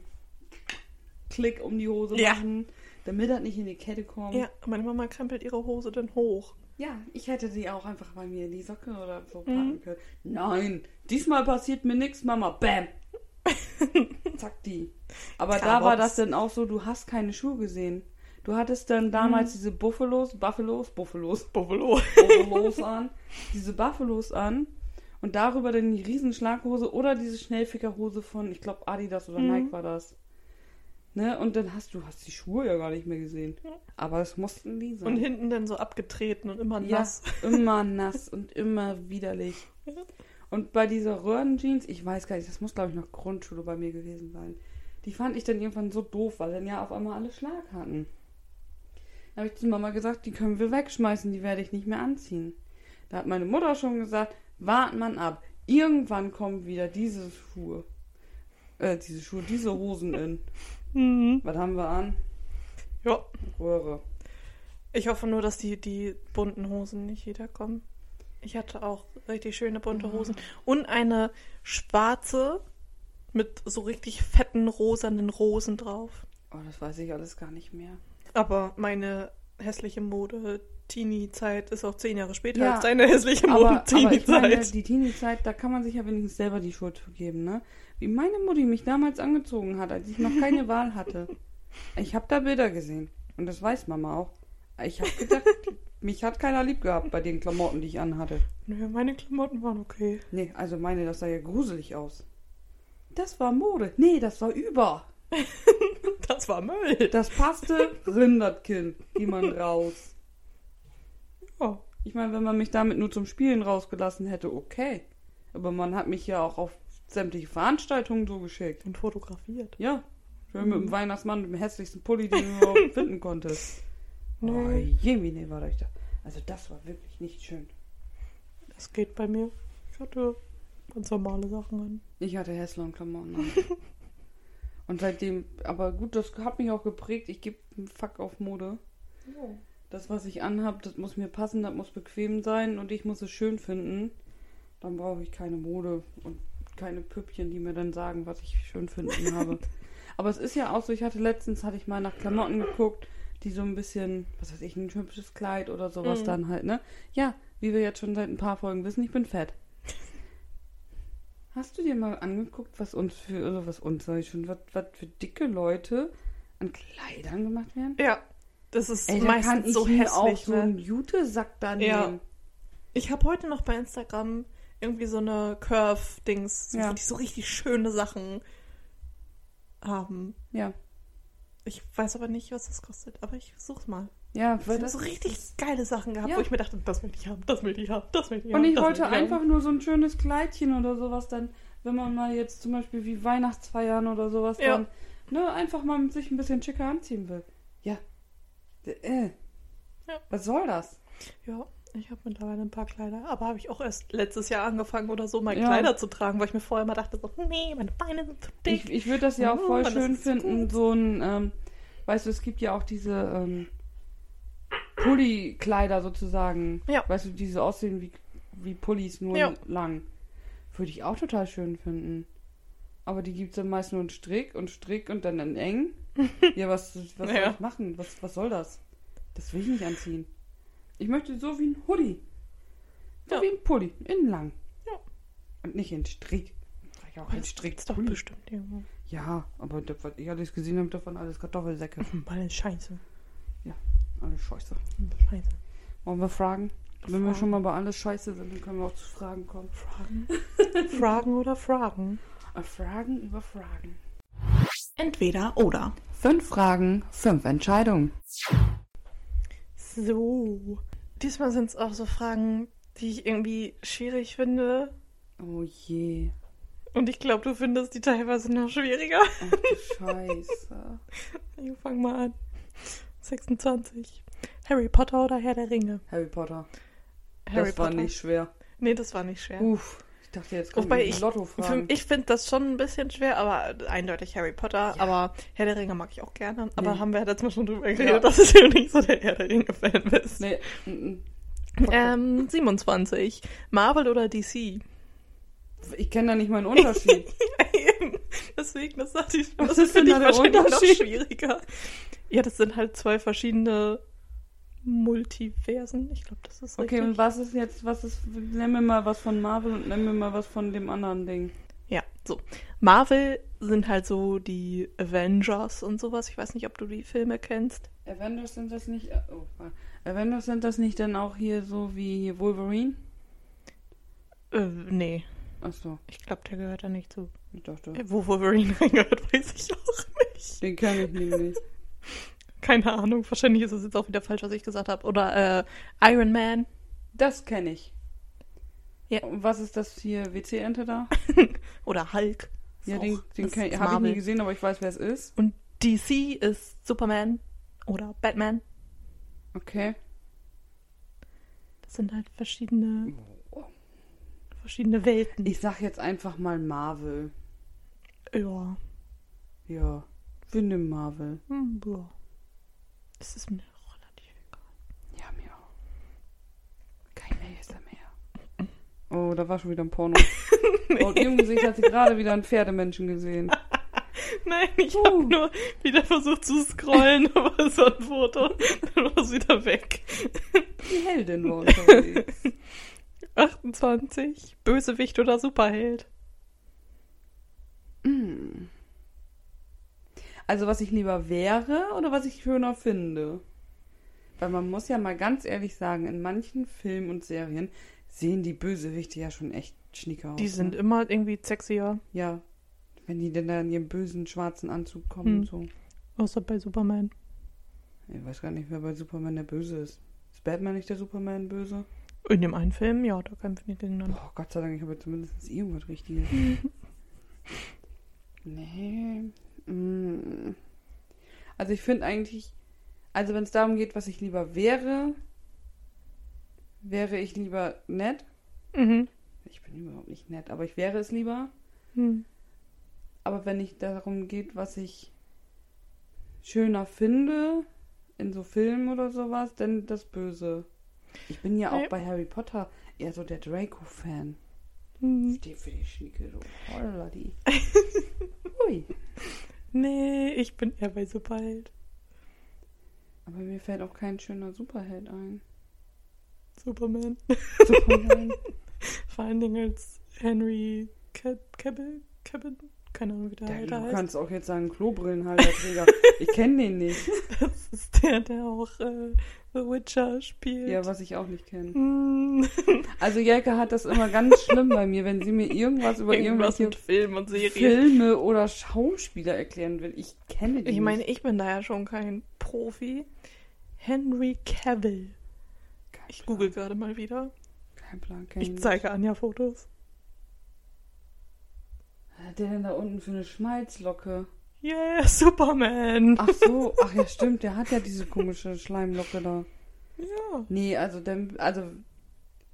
A: Klick um die Hose
B: Ja.
A: machen, damit das nicht in die Kette kommt.
B: Ja, meine Mama krempelt ihre Hose dann hoch.
A: Ja, ich hätte die auch einfach bei mir in die Socke oder so
B: Mhm.
A: packen können. Nein, diesmal passiert mir nichts, Mama. Bam. *laughs* Zack, die. Aber da war das dann auch so, du hast keine Schuhe gesehen. Du hattest dann damals diese Buffalos, Buffalos, Buffalos,
B: Buffalo.
A: Buffalos *laughs* an, diese Buffalos an und darüber dann die riesen Schlaghose oder diese Schnellfickerhose von, ich glaube Adidas oder
B: Mhm.
A: Nike war das. Ne? Und dann hast du hast die Schuhe ja gar nicht mehr gesehen.
B: Ja.
A: Aber es mussten die sein.
B: Und hinten dann so abgetreten und immer
A: Ja,
B: nass. *laughs*
A: immer nass und immer widerlich. Und bei dieser Röhrenjeans, ich weiß gar nicht, das muss glaube ich noch Grundschule bei mir gewesen sein. Die fand ich dann irgendwann so doof, weil dann ja auf einmal alle Schlag hatten. Da habe ich zu Mama gesagt, die können wir wegschmeißen, die werde ich nicht mehr anziehen. Da hat meine Mutter schon gesagt, wart man ab. Irgendwann kommen wieder diese Schuhe. Äh, diese Schuhe, diese Hosen in. *laughs*
B: Mhm.
A: Was haben wir an?
B: Ja.
A: Röhre.
B: Ich hoffe nur, dass die, die bunten Hosen nicht wiederkommen. Ich hatte auch richtig schöne bunte Hosen. Und eine schwarze mit so richtig fetten rosanen Rosen drauf.
A: Oh, das weiß ich alles gar nicht mehr.
B: Aber meine hässliche Mode Teenie-Zeit ist auch zehn Jahre später
A: Ja,
B: als deine hässliche
A: Aber,
B: Mode
A: aber ich meine,
B: Teenie-Zeit.
A: die Teenie-Zeit, da kann man sich ja wenigstens selber die Schuld geben, ne? Wie meine Mutti mich damals angezogen hat, als ich noch keine *laughs* Wahl hatte. Ich habe da Bilder gesehen. Und das weiß Mama auch. Ich habe gedacht, mich hat keiner lieb gehabt bei den Klamotten, die ich anhatte.
B: Nö, meine Klamotten waren okay.
A: Nee, also meine, das sah ja gruselig aus. Das war Mode. Nee, das war über. *laughs*
B: Das war Müll.
A: Das passte Rindertkind, die man raus.
B: Ja.
A: Ich meine, wenn man mich damit nur zum Spielen rausgelassen hätte, okay. Aber man hat mich ja auch auf sämtliche Veranstaltungen so geschickt.
B: Und fotografiert.
A: Ja. Schön mit dem Weihnachtsmann, mit dem hässlichsten Pulli, den du *laughs* überhaupt finden konntest. Oh, Jemine war euch da. Also das war wirklich nicht schön.
B: das geht bei mir. Ich hatte ganz normale Sachen an.
A: Ich hatte hässliche Klamotten an. *laughs* Und seitdem, aber gut, das hat mich auch geprägt. Ich gebe einen Fuck auf Mode. Das, was ich anhab, das muss mir passen, das muss bequem sein und ich muss es schön finden. Dann brauche ich keine Mode und keine Püppchen, die mir dann sagen, was ich schön finden *laughs* habe. Aber es ist ja auch so, ich hatte letztens, hatte ich mal nach Klamotten geguckt, die so ein bisschen, was weiß ich, ein hübsches Kleid oder sowas
B: Mhm.
A: dann halt, ne? Ja, wie wir jetzt schon seit ein paar Folgen wissen, ich bin fett. Hast du dir mal angeguckt, was uns für, oder was uns, sag ich schon, was, was für dicke Leute an Kleidern gemacht werden?
B: Ja, das ist
A: Ey, da kann
B: meistens
A: ich
B: so hässlich.
A: auch so
B: ne?
A: einen Jutesack da
B: Ja.
A: nehmen.
B: Ich habe heute noch bei Instagram irgendwie so eine Curve-Dings,
A: Ja.
B: die so richtig schöne Sachen haben.
A: Ja.
B: Ich weiß aber nicht, was das kostet, aber ich such's mal.
A: Ja,
B: Weil das so richtig geile Sachen gehabt,
A: Ja.
B: wo ich mir dachte, das will ich haben, das will ich haben, das will ich haben.
A: Und ich wollte
B: haben.
A: einfach nur so ein schönes Kleidchen oder sowas dann, wenn man mal jetzt zum Beispiel wie Weihnachtsfeiern oder sowas
B: Ja.
A: dann, ne, einfach mal sich ein bisschen schicker anziehen will. Ja. Äh.
B: Ja.
A: Was soll das?
B: Ja, ich habe mittlerweile ein paar Kleider, aber habe ich auch erst letztes Jahr angefangen oder so, mal
A: Ja.
B: Kleider zu tragen, weil ich mir vorher immer dachte, so, nee, meine Beine sind zu dick.
A: Ich, ich würde das ja auch
B: Oh,
A: voll
B: das
A: schön finden,
B: gut.
A: so ein, ähm, weißt du, es gibt ja auch diese ähm, Pulli-Kleider sozusagen.
B: Ja.
A: Weißt du, die so aussehen wie, wie Pullis, nur
B: Ja.
A: lang. Würde ich auch total schön finden. Aber die gibt es dann meist nur in Strick und Strick und dann in eng. Ja, was, was soll
B: Ja.
A: ich machen? Was, was soll das? Das will ich nicht anziehen. Ich möchte so wie ein Hoodie. So
B: Ja.
A: wie ein Pulli, in lang.
B: Ja.
A: Und nicht in Strick. Ich auch in Strick.
B: Gibt's doch
A: Pulli.
B: bestimmt irgendwo.
A: Ja, aber das, was ich alles gesehen habe, das waren alles Kartoffelsäcke.
B: Alles scheiße.
A: Alles scheiße.
B: Scheiße.
A: Wollen wir fragen? Wenn wir schon mal bei alles scheiße sind, dann können wir auch zu Fragen kommen.
B: Fragen? *laughs* Fragen oder Fragen?
A: Äh, Fragen über Fragen.
B: Entweder oder.
A: Fünf Fragen, fünf Entscheidungen.
B: So. Diesmal sind es auch so Fragen, die ich irgendwie schwierig finde.
A: Oh je.
B: Und ich glaube, du findest die teilweise noch schwieriger.
A: Ach du Scheiße.
B: Ich *laughs* fang mal an. 26. Harry Potter oder Herr der Ringe?
A: Harry Potter.
B: Harry
A: das war
B: Potter.
A: nicht schwer.
B: Nee, das war nicht schwer.
A: Uff. Ich dachte jetzt kommt
B: Wobei ich,
A: Lotto-Fragen.
B: für- ich finde das schon ein bisschen schwer, aber eindeutig Harry Potter.
A: Ja.
B: Aber Herr der Ringe mag ich auch gerne. Aber
A: Nee.
B: haben wir ja letztes Mal schon drüber geredet,
A: Ja.
B: dass du nicht so der Herr der Ringe-Fan bist.
A: Nee. mm, mm.
B: Ähm, 27. Marvel oder DC?
A: Ich kenne da nicht mal einen Unterschied. *laughs*
B: Deswegen, das ich, das
A: ist
B: für dich wahrscheinlich noch schwieriger. Ja, das sind halt zwei verschiedene Multiversen. Ich glaube, das ist
A: Okay,
B: richtig.
A: und was ist jetzt, was ist, nenn mir mal was von Marvel und nenn mir mal was von dem anderen Ding.
B: Ja, so. Marvel sind halt so die Avengers und sowas. Ich weiß nicht, ob du die Filme kennst.
A: Avengers sind das nicht, äh, oh. Avengers sind das nicht dann auch hier so wie Wolverine?
B: Äh, nee.
A: Achso,
B: Ich glaube, der gehört da nicht zu.
A: ich dachte,
B: Äh, Wo Wolverine *laughs* reingehört, weiß ich auch nicht.
A: den kenne ich nämlich. *laughs*
B: Keine Ahnung. Wahrscheinlich ist es jetzt auch wieder falsch, was ich gesagt habe. Oder äh, Iron Man.
A: Das kenne ich.
B: Ja.
A: Und was ist das hier, WC-Ente da? *laughs*
B: Oder Hulk. Ist
A: Ja,
B: auch-
A: den, den habe ich nie gesehen, aber ich weiß, wer es ist.
B: Und DC ist Superman oder Batman.
A: Okay.
B: Das sind halt verschiedene, verschiedene Welten.
A: Ich sag jetzt einfach mal Marvel.
B: ja.
A: Ja, wir nehmen Marvel.
B: Hm, ja. Das ist mir relativ egal.
A: Ja, mir auch. Kein ASMR. *laughs* Oh, da war schon wieder ein Porno. *laughs* Oh, und im Gesicht hat sie gerade wieder einen Pferdemenschen gesehen. *laughs*
B: Nein, ich
A: Uh.
B: habe nur wieder versucht zu scrollen, aber so ein Foto, dann war es wieder weg.
A: Die Heldin war unterwegs.
B: 28. Bösewicht oder Superheld?
A: Mm. Also was ich lieber wäre oder was ich schöner finde? Weil man muss ja mal ganz ehrlich sagen, in manchen Filmen und Serien sehen die Bösewichte ja schon echt schnicker aus.
B: Die sind
A: ne?
B: immer irgendwie sexier,
A: Ja. Wenn die denn da in ihrem bösen schwarzen Anzug kommen
B: Hm.
A: und so.
B: außer bei Superman.
A: Ich weiß gar nicht, wer bei Superman der Böse ist. Ist Batman nicht der Superman böse?
B: In dem einen Film, ja, da kämpfen die gegeneinander.
A: Boah, Gott sei Dank, ich habe zumindest irgendwas Richtiges. *laughs* nee. Mm. Also ich finde eigentlich, also wenn es darum geht, was ich lieber wäre, wäre ich lieber nett.
B: Mhm.
A: Ich bin überhaupt nicht nett, aber ich wäre es lieber.
B: Hm.
A: Aber wenn es darum geht, was ich schöner finde, in so Filmen oder sowas, dann das Böse. Ich bin ja auch
B: Nee.
A: bei Harry Potter eher so der Draco-Fan.
B: Hm.
A: Steht für die Schnicke, so holla die. *laughs* Ui.
B: Nee, ich bin eher bei Superheld.
A: Aber mir fällt auch kein schöner Superheld ein.
B: Superman.
A: Superman. *laughs*
B: Vor allen Dingen als Henry Cab Cavill, Cavill, keine Ahnung, wie der
A: Ja,
B: Alter
A: du
B: heißt.
A: kannst auch jetzt sagen Klobrillenhalterträger. *laughs* ich kenne den nicht.
B: Das ist der, der auch äh, The Witcher spielt.
A: Ja, was ich auch nicht kenne.
B: Hm. *laughs*
A: Also Jelke hat das immer ganz schlimm bei mir, wenn sie mir irgendwas über
B: Irgendwas
A: irgendwelche
B: Film und Serie.
A: Filme oder Schauspieler erklären will. Ich kenne die
B: Ich meine,
A: nicht.
B: ich bin da ja schon kein Profi. Henry Cavill.
A: Kein
B: Ich
A: Plan,
B: google gerade mal wieder.
A: Kein Plan, kenn
B: Ich zeige Anja Fotos.
A: Was hat der denn da unten für eine Schmalzlocke?
B: Yeah, Superman.
A: Ach so, ach ja, stimmt, der hat ja diese komische Schleimlocke da.
B: Ja.
A: Nee, also dann, also,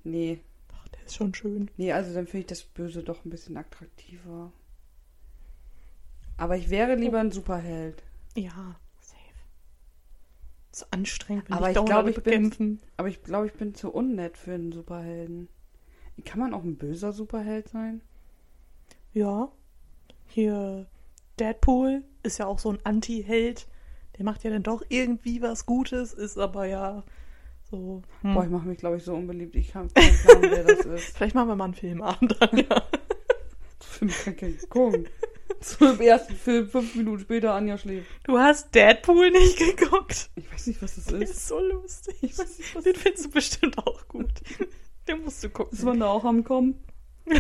A: nee,
B: Ach, der ist schon schön.
A: nee, also dann finde ich das Böse doch ein bisschen attraktiver. Aber ich wäre lieber ein Superheld.
B: Ja, safe. So anstrengend, wenn
A: Aber
B: ich
A: ich
B: dauernd
A: glaub,
B: alle
A: ich bin-
B: bekämpfen.
A: Aber ich glaube, ich bin zu unnett für einen Superhelden. Kann man auch ein böser Superheld sein?
B: Ja. Hier, Deadpool ist ja auch so ein Anti-Held. Der macht ja dann doch irgendwie was Gutes, ist aber ja so. Hm.
A: Boah, ich mache mich, glaube ich, so unbeliebt. Ich habe keinen Plan, wer das *laughs* ist.
B: Vielleicht machen wir mal einen Filmabend dann, ja.
A: Film kann ich gucken. Im ersten Film, fünf Minuten später, Anja schläft.
B: Du hast Deadpool nicht geguckt.
A: Ich weiß nicht, was das
B: Das
A: ist.
B: ist so lustig.
A: Ich weiß nicht, was
B: Den findest du bestimmt auch gut. Den musst du gucken.
A: Ist man da auch am Kommen? *laughs*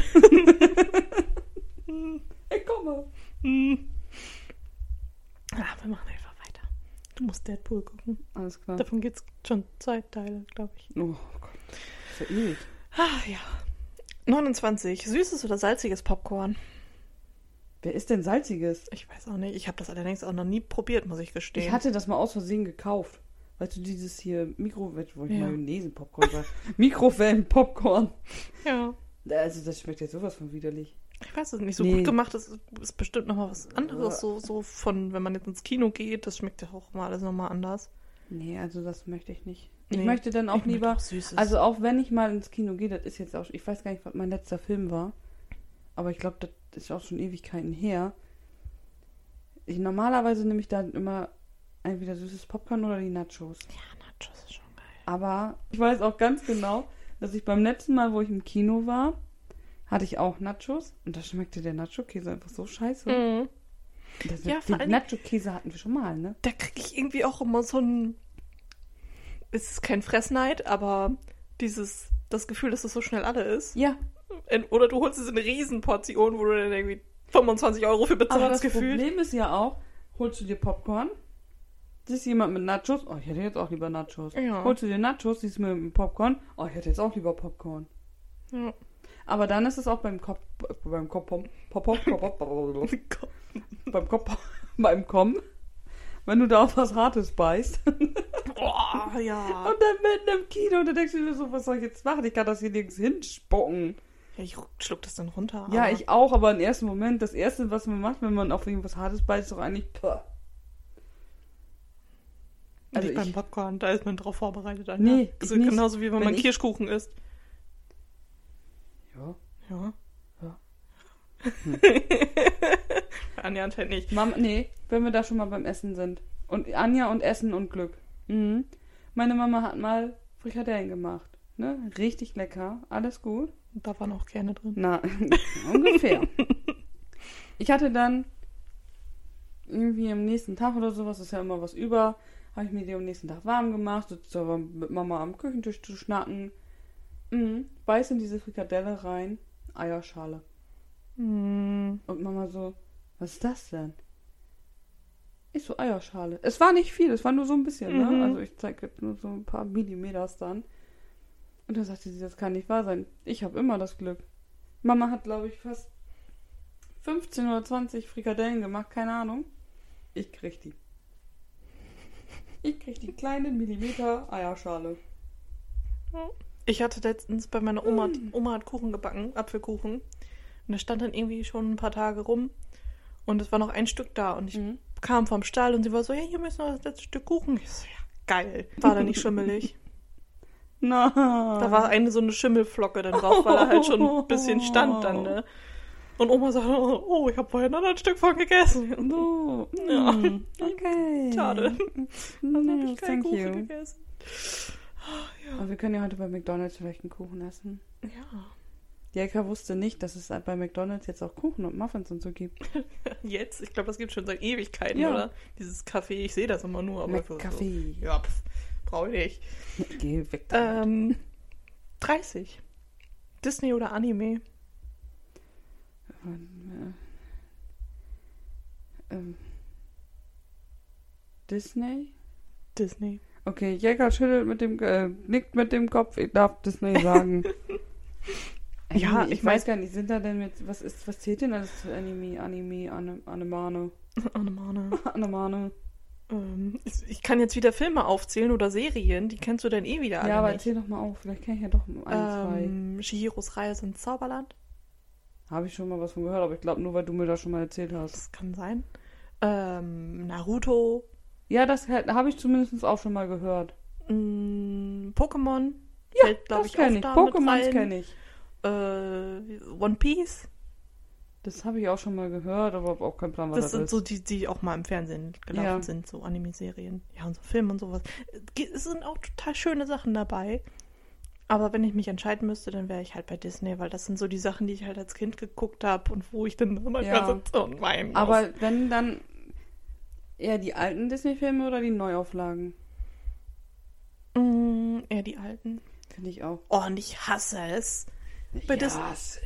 A: Ich komme.
B: Hm. Ah, wir machen einfach weiter. Du musst Deadpool gucken.
A: Alles klar.
B: Davon gibt's schon zwei Teile, glaube ich.
A: Oh Gott. Das ist ja ewig.
B: Ah, ja. 29. Süßes oder salziges Popcorn?
A: Wer ist denn salziges?
B: Ich weiß auch nicht. Ich habe das allerdings auch noch nie probiert, muss ich gestehen.
A: Ich hatte das mal aus Versehen gekauft. Weißt du, dieses hier Mikro... Wollte ich
B: Ja.
A: Mayonnaise-Popcorn sagen? *laughs* Mikrowellen-Popcorn.
B: ja.
A: Also, das schmeckt ja sowas von widerlich.
B: Ich weiß es nicht. So
A: Nee.
B: gut gemacht ist, ist bestimmt nochmal was anderes. So, so von, wenn man jetzt ins Kino geht, das schmeckt ja auch mal alles nochmal anders.
A: Nee, also das möchte ich nicht. Ich
B: Nee,
A: möchte dann auch
B: Ich
A: lieber...
B: auch Süßes.
A: Also auch wenn ich mal ins Kino gehe, das ist jetzt auch... Ich weiß gar nicht, was mein letzter Film war. Aber ich glaube, das ist auch schon Ewigkeiten her. Ich, normalerweise nehme ich dann immer entweder süßes Popcorn oder die Nachos.
B: ja, Nachos ist schon geil.
A: Aber ich weiß auch ganz genau, dass ich beim letzten Mal, wo ich im Kino war, hatte ich auch Nachos. Und da schmeckte der Nacho-Käse einfach so scheiße.
B: Mhm.
A: Das,
B: Ja,
A: den Nacho-Käse hatten wir schon mal, ne?
B: Da kriege ich irgendwie auch immer so ein. Es ist kein Fressneid, aber dieses, das Gefühl, dass es so schnell alle ist.
A: Ja,
B: In- Oder du holst es in eine Riesenportion, wo du dann irgendwie 25 Euro für
A: aber
B: bezahlst,
A: das
B: gefühlt.
A: Problem ist ja auch, holst du dir Popcorn, siehst jemand mit Nachos, oh, ich hätte jetzt auch lieber Nachos.
B: Ja.
A: Holst du dir Nachos, siehst mit dem Popcorn, oh, ich hätte jetzt auch lieber Popcorn.
B: Ja.
A: Aber dann ist es auch beim Kopf, beim Kopf, beim Kopf, beim Kommen, wenn du da auf was Hartes beißt.
B: Oh, ja.
A: Und dann mitten im Kino, und dann denkst du dir so, was soll ich jetzt machen? Ich kann das hier nirgends hinspucken.
B: ja. Ich schluck das dann runter.
A: Ja, ich auch, aber im ersten Moment, das erste, was man macht, wenn man auf irgendwas Hartes beißt, ist doch eigentlich, puh. Also
B: nicht beim Popcorn, da ist man drauf vorbereitet. Anja.
A: Nee,
B: also genauso wie wenn,
A: Wenn
B: man Kirschkuchen isst.
A: Ja.
B: Ja.
A: Ja. *laughs*
B: Anja anscheinend nicht.
A: Mama, nee, wenn wir da schon mal beim Essen sind. Und Anja und Essen und Glück. Mhm. Meine Mama hat mal Frikadellen gemacht. Ne? Richtig lecker. Alles gut.
B: Und da waren auch Kerne drin.
A: Na, *laughs* ungefähr. Ich hatte dann irgendwie am nächsten Tag oder sowas, ist ja immer was über, habe ich mir die am nächsten Tag warm gemacht, sitze aber mit Mama am Küchentisch zu schnacken. Mhm. Beiß in diese Frikadelle rein, Eierschale.
B: Hm.
A: Und Mama so, was ist das denn? Ich so, Eierschale. Es war nicht viel, es war nur so ein bisschen,
B: Mhm.
A: ne? Also ich zeige jetzt nur so ein paar Millimeters dann. Und dann sagte sie, das kann nicht wahr sein. Ich habe immer das Glück. Mama hat, glaube ich, fast 15 oder 20 Frikadellen gemacht, keine Ahnung. Ich krieg die. Ich krieg die kleine Millimeter Eierschale.
B: Ich hatte letztens bei meiner Oma,
A: Mm.
B: Oma hat Kuchen gebacken, Apfelkuchen. Und der stand dann irgendwie schon ein paar Tage rum. Und es war noch ein Stück da. Und ich
A: Mhm.
B: kam vom Stall und sie war so, ja, hier ist noch das letzte Stück Kuchen. Ich so, ja, geil. War da nicht schimmelig. *laughs*
A: Na.
B: Da war eine so eine Schimmelflocke dann drauf, weil er halt schon ein bisschen stand dann, ne? Und Oma sagte, oh, ich habe vorher noch ein Stück von gegessen. *laughs*
A: No.
B: Ja.
A: Mm. Okay.
B: Schade. *laughs* Dann habe
A: No,
B: ich keinen Kuchen
A: you.
B: gegessen.
A: Aber wir können ja heute bei McDonalds vielleicht einen Kuchen essen.
B: Ja.
A: Die Eka wusste nicht, dass es bei McDonalds jetzt auch Kuchen und Muffins und so gibt. *laughs*
B: Jetzt? Ich glaube, das gibt schon seit Ewigkeiten,
A: Ja.
B: oder? Dieses Kaffee, ich sehe das immer nur. Aber
A: McCafe.
B: So. Ja, pff, brauche ich nicht. *laughs*
A: Geh weg damit.
B: Ähm, 30. Disney oder Anime?
A: Ähm, Disney?
B: Disney.
A: Okay, Jäger schüttelt mit dem, äh, nickt mit dem Kopf. Ich darf Disney sagen. *laughs*
B: Ja,
A: ich,
B: ich
A: weiß gar nicht, sind da denn mit, was ist, was zählt denn alles zu Anime, Anime,
B: Annemane. *laughs* *laughs*
A: Animane?
B: ähm, ich, ich kann jetzt wieder Filme aufzählen oder Serien, die kennst du dann eh wieder alle
A: Ja, aber
B: nicht.
A: erzähl doch mal auf, vielleicht kenne ich ja doch ein, zwei.
B: Ähm, Shihiros Reise ins Zauberland.
A: Habe ich schon mal was von gehört, aber ich glaube nur, weil du mir das schon mal erzählt hast.
B: Das kann sein. Ähm, Naruto.
A: Ja, das habe ich zumindest auch schon mal gehört.
B: Mm, Pokémon.
A: Ja,
B: Fällt,
A: das
B: ich,
A: kenne ich. Pokémon kenne ich.
B: Äh, One Piece.
A: Das habe ich auch schon mal gehört, aber habe auch keinen Plan, was
B: Das
A: das,
B: sind
A: ist.
B: so die, die auch mal im Fernsehen gelaufen
A: Ja.
B: sind, so Anime-Serien. Ja, und so Filme und sowas. Es sind auch total schöne Sachen dabei. Aber wenn ich mich entscheiden müsste, dann wäre ich halt bei Disney, weil das sind so die Sachen, die ich halt als Kind geguckt habe und wo ich dann *laughs* immer
A: Ja.
B: sitze und weinen muss.
A: Aber wenn dann eher die alten Disney-Filme oder die Neuauflagen?
B: Mm, eher die alten.
A: Finde ich auch.
B: Oh, und ich hasse es. Bei Dis- *laughs*
A: es-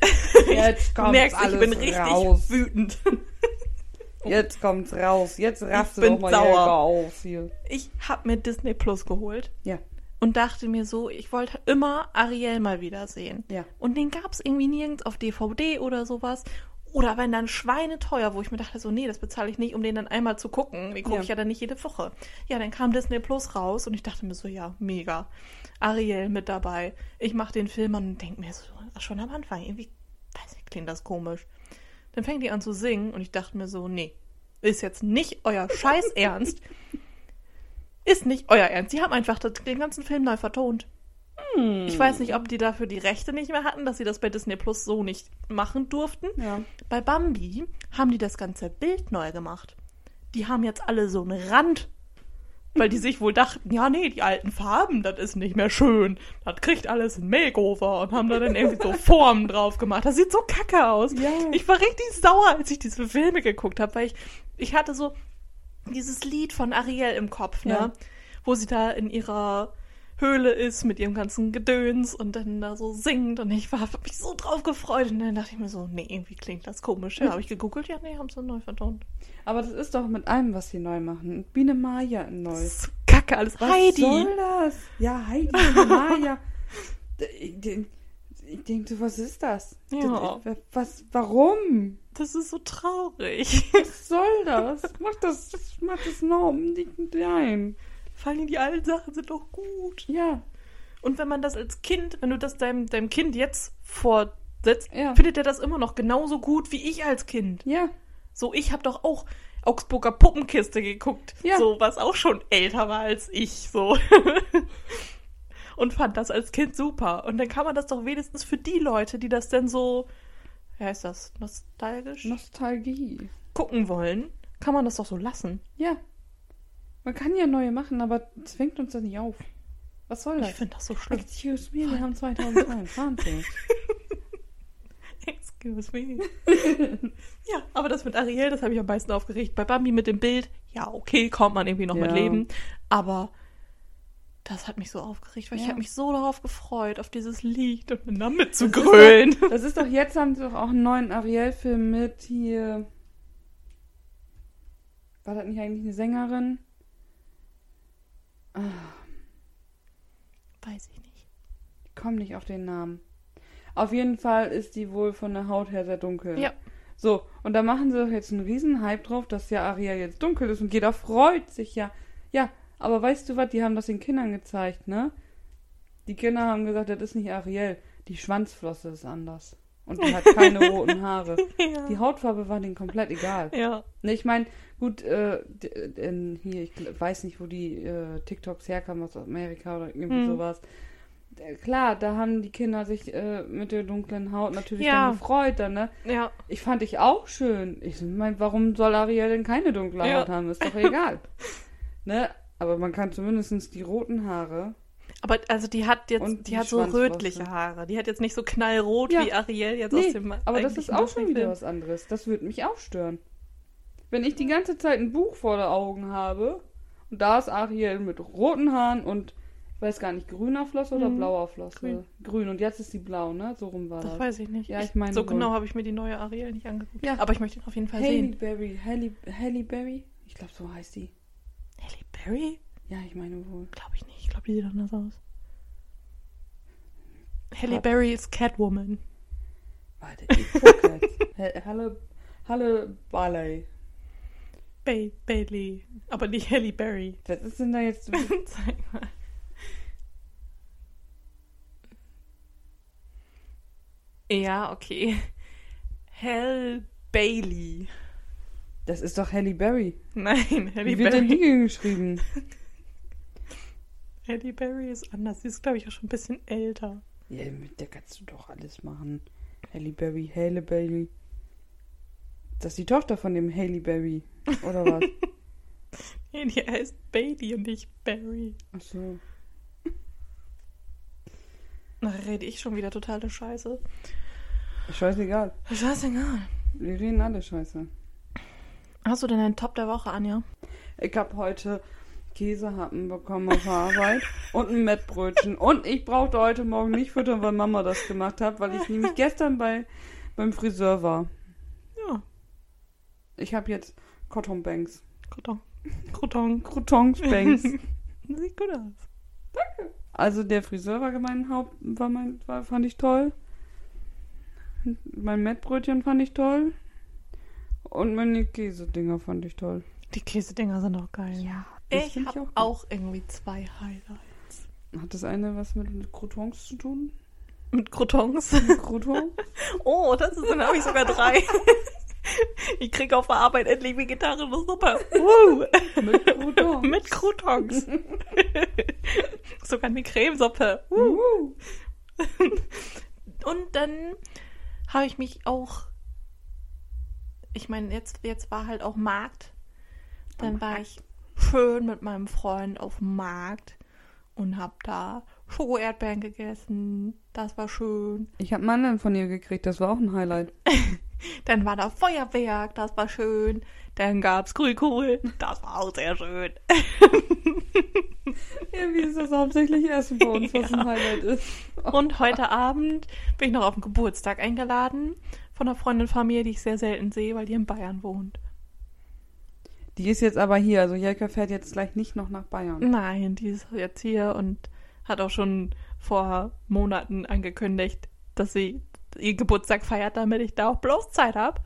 A: Jetzt
B: Du
A: kommt's
B: merkst, ich bin richtig
A: raus.
B: wütend. *laughs*
A: Jetzt kommt's raus. Jetzt raffst du doch mal
B: sauer.
A: Auf hier.
B: Ich habe mir Disney Plus geholt
A: Ja,
B: und dachte mir so, ich wollte immer Ariel mal wiedersehen.
A: ja.
B: Und den gab es irgendwie nirgends auf DVD oder sowas. Oder wenn dann schweineteuer, wo ich mir dachte, so, nee, das bezahle ich nicht, um den dann einmal zu gucken. Den gucke
A: Ja.
B: ich ja dann nicht jede Woche. Ja, dann kam Disney Plus raus und ich dachte mir so, ja, mega. Ariel mit dabei. Ich mache den Film an und denke mir so, schon am Anfang, irgendwie, weiß nicht, klingt das komisch. Dann fängt die an zu singen und ich dachte mir so, nee, ist jetzt nicht euer Scheiß *laughs* Ernst. Ist nicht euer Ernst. Die haben einfach den ganzen Film neu vertont. Ich weiß nicht, ob die dafür die Rechte nicht mehr hatten, dass sie das bei Disney Plus so nicht machen durften.
A: Ja.
B: Bei Bambi haben die das ganze Bild neu gemacht. Die haben jetzt alle so einen Rand, weil die sich wohl dachten, ja, nee, die alten Farben, das ist nicht mehr schön. Das kriegt alles ein Makeover und haben da dann irgendwie so *laughs* Formen drauf gemacht. Das sieht so kacke aus.
A: Ja.
B: Ich war richtig sauer, als ich diese Filme geguckt habe, weil ich, ich hatte so dieses Lied von Ariel im Kopf, ne?
A: Ja.
B: Wo sie da in ihrer Höhle ist mit ihrem ganzen Gedöns und dann da so singt und ich war hab mich so drauf gefreut und dann dachte ich mir so, nee, irgendwie klingt das komisch. Ja, habe ich gegoogelt, ja, nee, haben sie neu vertont.
A: Aber das ist doch mit allem, was sie neu machen. Biene Maya ein
B: Das
A: neues.
B: ist so kacke alles.
A: Was
B: Heidi!
A: soll das? Ja, Heidi und Maya. *laughs* Ich denk- ich denke, so, was ist das?
B: Ja.
A: Was, warum?
B: Das ist so traurig.
A: Was soll das? Mach das, mach das noch nein.
B: Vor allem die alten Sachen sind doch gut.
A: Ja,
B: Und wenn man das als Kind, wenn du das deinem, deinem Kind jetzt vorsetzt,
A: Ja.
B: findet er das immer noch genauso gut wie ich als Kind.
A: ja,
B: So, ich habe doch auch Augsburger Puppenkiste geguckt,
A: Ja.
B: so was auch schon älter war als ich, so. *laughs* Und fand das als Kind super. Und dann kann man das doch wenigstens für die Leute, die das denn so, wie heißt das, nostalgisch
A: Nostalgie.
B: gucken wollen, kann man das doch so lassen.
A: Ja. Man kann ja neue machen, aber zwingt uns das nicht auf. Was soll
B: Ich
A: das?
B: finde das so schlimm.
A: Excuse me, wir haben 2022. *laughs*
B: Excuse me. ja, aber das mit Ariel, das habe ich am meisten aufgeregt. Bei Bambi mit dem Bild, ja, okay, kommt man irgendwie noch mit
A: Ja.
B: leben. Aber das hat mich so aufgeregt, weil ich
A: Ja.
B: habe mich so darauf gefreut, auf dieses Lied und dann damit zu grölen.
A: Das ist doch jetzt, haben sie doch auch einen neuen Ariel-Film mit hier. War das nicht eigentlich eine Sängerin?
B: Weiß ich nicht.
A: Ich komme nicht auf den Namen. Auf jeden Fall ist die wohl von der Haut her sehr dunkel.
B: Ja.
A: So, und da machen sie doch jetzt einen riesen Hype drauf, dass ja Ariel jetzt dunkel ist und jeder freut sich ja. Ja, aber weißt du was, die haben das den Kindern gezeigt, ne? Die Kinder haben gesagt, das ist nicht Ariel. Die Schwanzflosse ist anders. Und die hat keine *laughs* roten Haare.
B: Ja.
A: Die Hautfarbe war denen komplett egal.
B: ja.
A: Ne, ich meine, gut, äh, in, hier, ich weiß nicht, wo die äh, TikToks herkamen, aus Amerika oder irgendwie
B: Hm.
A: sowas. Äh, Klar, da haben die Kinder sich äh, mit der dunklen Haut natürlich
B: Ja.
A: dann gefreut, dann, ne?
B: Ja.
A: Ich fand ich auch schön. Ich meine, warum soll Ariel denn keine dunkle. Haut haben? Ist doch *laughs* egal. ne? Aber man kann zumindest die roten Haare.
B: Aber also die hat jetzt, die,
A: die
B: hat so rötliche Haare. Die hat jetzt nicht so knallrot
A: Ja.
B: wie Ariel jetzt aus
A: Nee,
B: dem
A: aber das ist auch schon wieder was anderes. Das würde mich auch stören. Wenn ich die ganze Zeit ein Buch vor den Augen habe und da ist Ariel mit roten Haaren und ich weiß gar nicht, grüner Flosse oder
B: Mhm.
A: blauer Flosse?
B: Grün.
A: Grün. Und jetzt ist die blau, ne? So rum war das.
B: Das weiß ich nicht.
A: Ja, ich meine
B: so
A: wohl.
B: genau habe ich mir die neue Ariel nicht angeguckt.
A: Ja.
B: Aber ich möchte ihn auf jeden Fall
A: Halle
B: sehen.
A: Berry. Halle, Halle Berry? Ich glaube, so heißt die.
B: Halle Berry?
A: Ja, ich meine wohl.
B: Glaube ich nicht. Ich glaube, die sieht anders aus. Halle Berry ist Catwoman.
A: Warte, ich guck jetzt. Ha- Halle, Halle Ballet.
B: Ba Bailey. Aber nicht Halle Berry.
A: Was ist denn da jetzt? *laughs*
B: Zeig mal. Ja, okay. Halle Bailey.
A: Das ist doch Halle Berry.
B: Nein, Halle
A: Wie wird denn
B: Berry.
A: die geschrieben? *laughs*
B: Halle Berry ist anders. Sie ist, glaube ich, auch schon ein bisschen älter.
A: Ja, mit der kannst du doch alles machen. Halle Berry, Halle Berry. Das ist die Tochter von dem Halle Berry. Oder was? *laughs*
B: Nee, die heißt Bailey und nicht Barry.
A: Ach so.
B: Da rede ich schon wieder totale Scheiße.
A: Scheißegal.
B: Scheißegal.
A: Wir reden alle scheiße.
B: Hast du denn einen Top der Woche, Anja?
A: Ich habe heute Käsehappen bekommen auf der Arbeit und ein Mettbrötchen. Und ich brauchte heute Morgen nicht füttern, weil Mama das gemacht hat, weil ich nämlich gestern bei, beim Friseur war.
B: Ja.
A: Ich habe jetzt Cotton Banks.
B: Croton. Croton.
A: Croutons Banks. *laughs*
B: Sieht gut aus.
A: Also der Friseur war mein Haupt, war mein, war, fand ich toll. Mein Mettbrötchen fand ich toll. Und meine Käsedinger fand ich toll.
B: Die Käsedinger sind doch geil.
A: Ja,
B: Ich habe
A: gut.
B: auch irgendwie zwei Highlights.
A: Hat das eine was mit Croutons zu tun?
B: Mit Crotons.
A: Crouton? *laughs*
B: Oh, das ist, dann habe ich sogar drei. *laughs* Ich kriege auf der Arbeit endlich vegetarische Suppe. Uh,
A: mit Croutons. *laughs*
B: mit Croutons. sogar eine Cremesuppe.
A: Uh.
B: Und dann habe ich mich auch, ich meine, jetzt, jetzt war halt auch Markt. Dann war ich schön mit meinem Freund auf dem Markt und habe da Schoko-Erdbeeren gegessen. Das war schön.
A: Ich habe Mandeln von ihr gekriegt, das war auch ein Highlight. *laughs*
B: Dann war da Feuerwerk, das war schön. Dann gab's Grünkohl, das war auch sehr schön. *laughs*
A: Irgendwie ist das hauptsächlich Essen bei uns, was ein Highlight ist.
B: Und heute Abend bin ich noch auf den Geburtstag eingeladen von einer Freundin von mir, die ich sehr selten sehe, weil die in Bayern wohnt.
A: Die ist jetzt aber hier, also Jelka fährt jetzt gleich nicht noch nach Bayern.
B: Nein, die ist jetzt hier und hat auch schon vor Monaten angekündigt, dass sie ihr Geburtstag feiert, damit ich da auch bloß Zeit habe.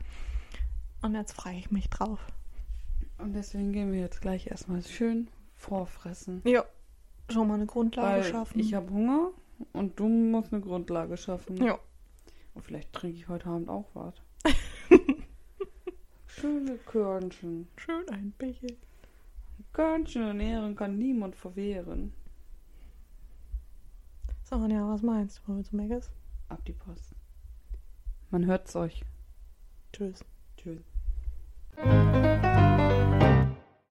B: Und jetzt freue ich mich drauf.
A: Und deswegen gehen wir jetzt gleich erstmal schön vorfressen.
B: Ja, schon mal eine Grundlage
A: Weil
B: schaffen.
A: ich habe Hunger und du musst eine Grundlage schaffen.
B: ja.
A: Und vielleicht trinke ich heute Abend auch was. *laughs* Schöne Körnchen.
B: Schön ein Bäche.
A: Körnchen in Ehren kann niemand verwehren.
B: So, Anja, was meinst du? Wollen wir zu Megas?
A: Ab die Post. Man hört's euch.
B: Tschüss.
A: Tschüss.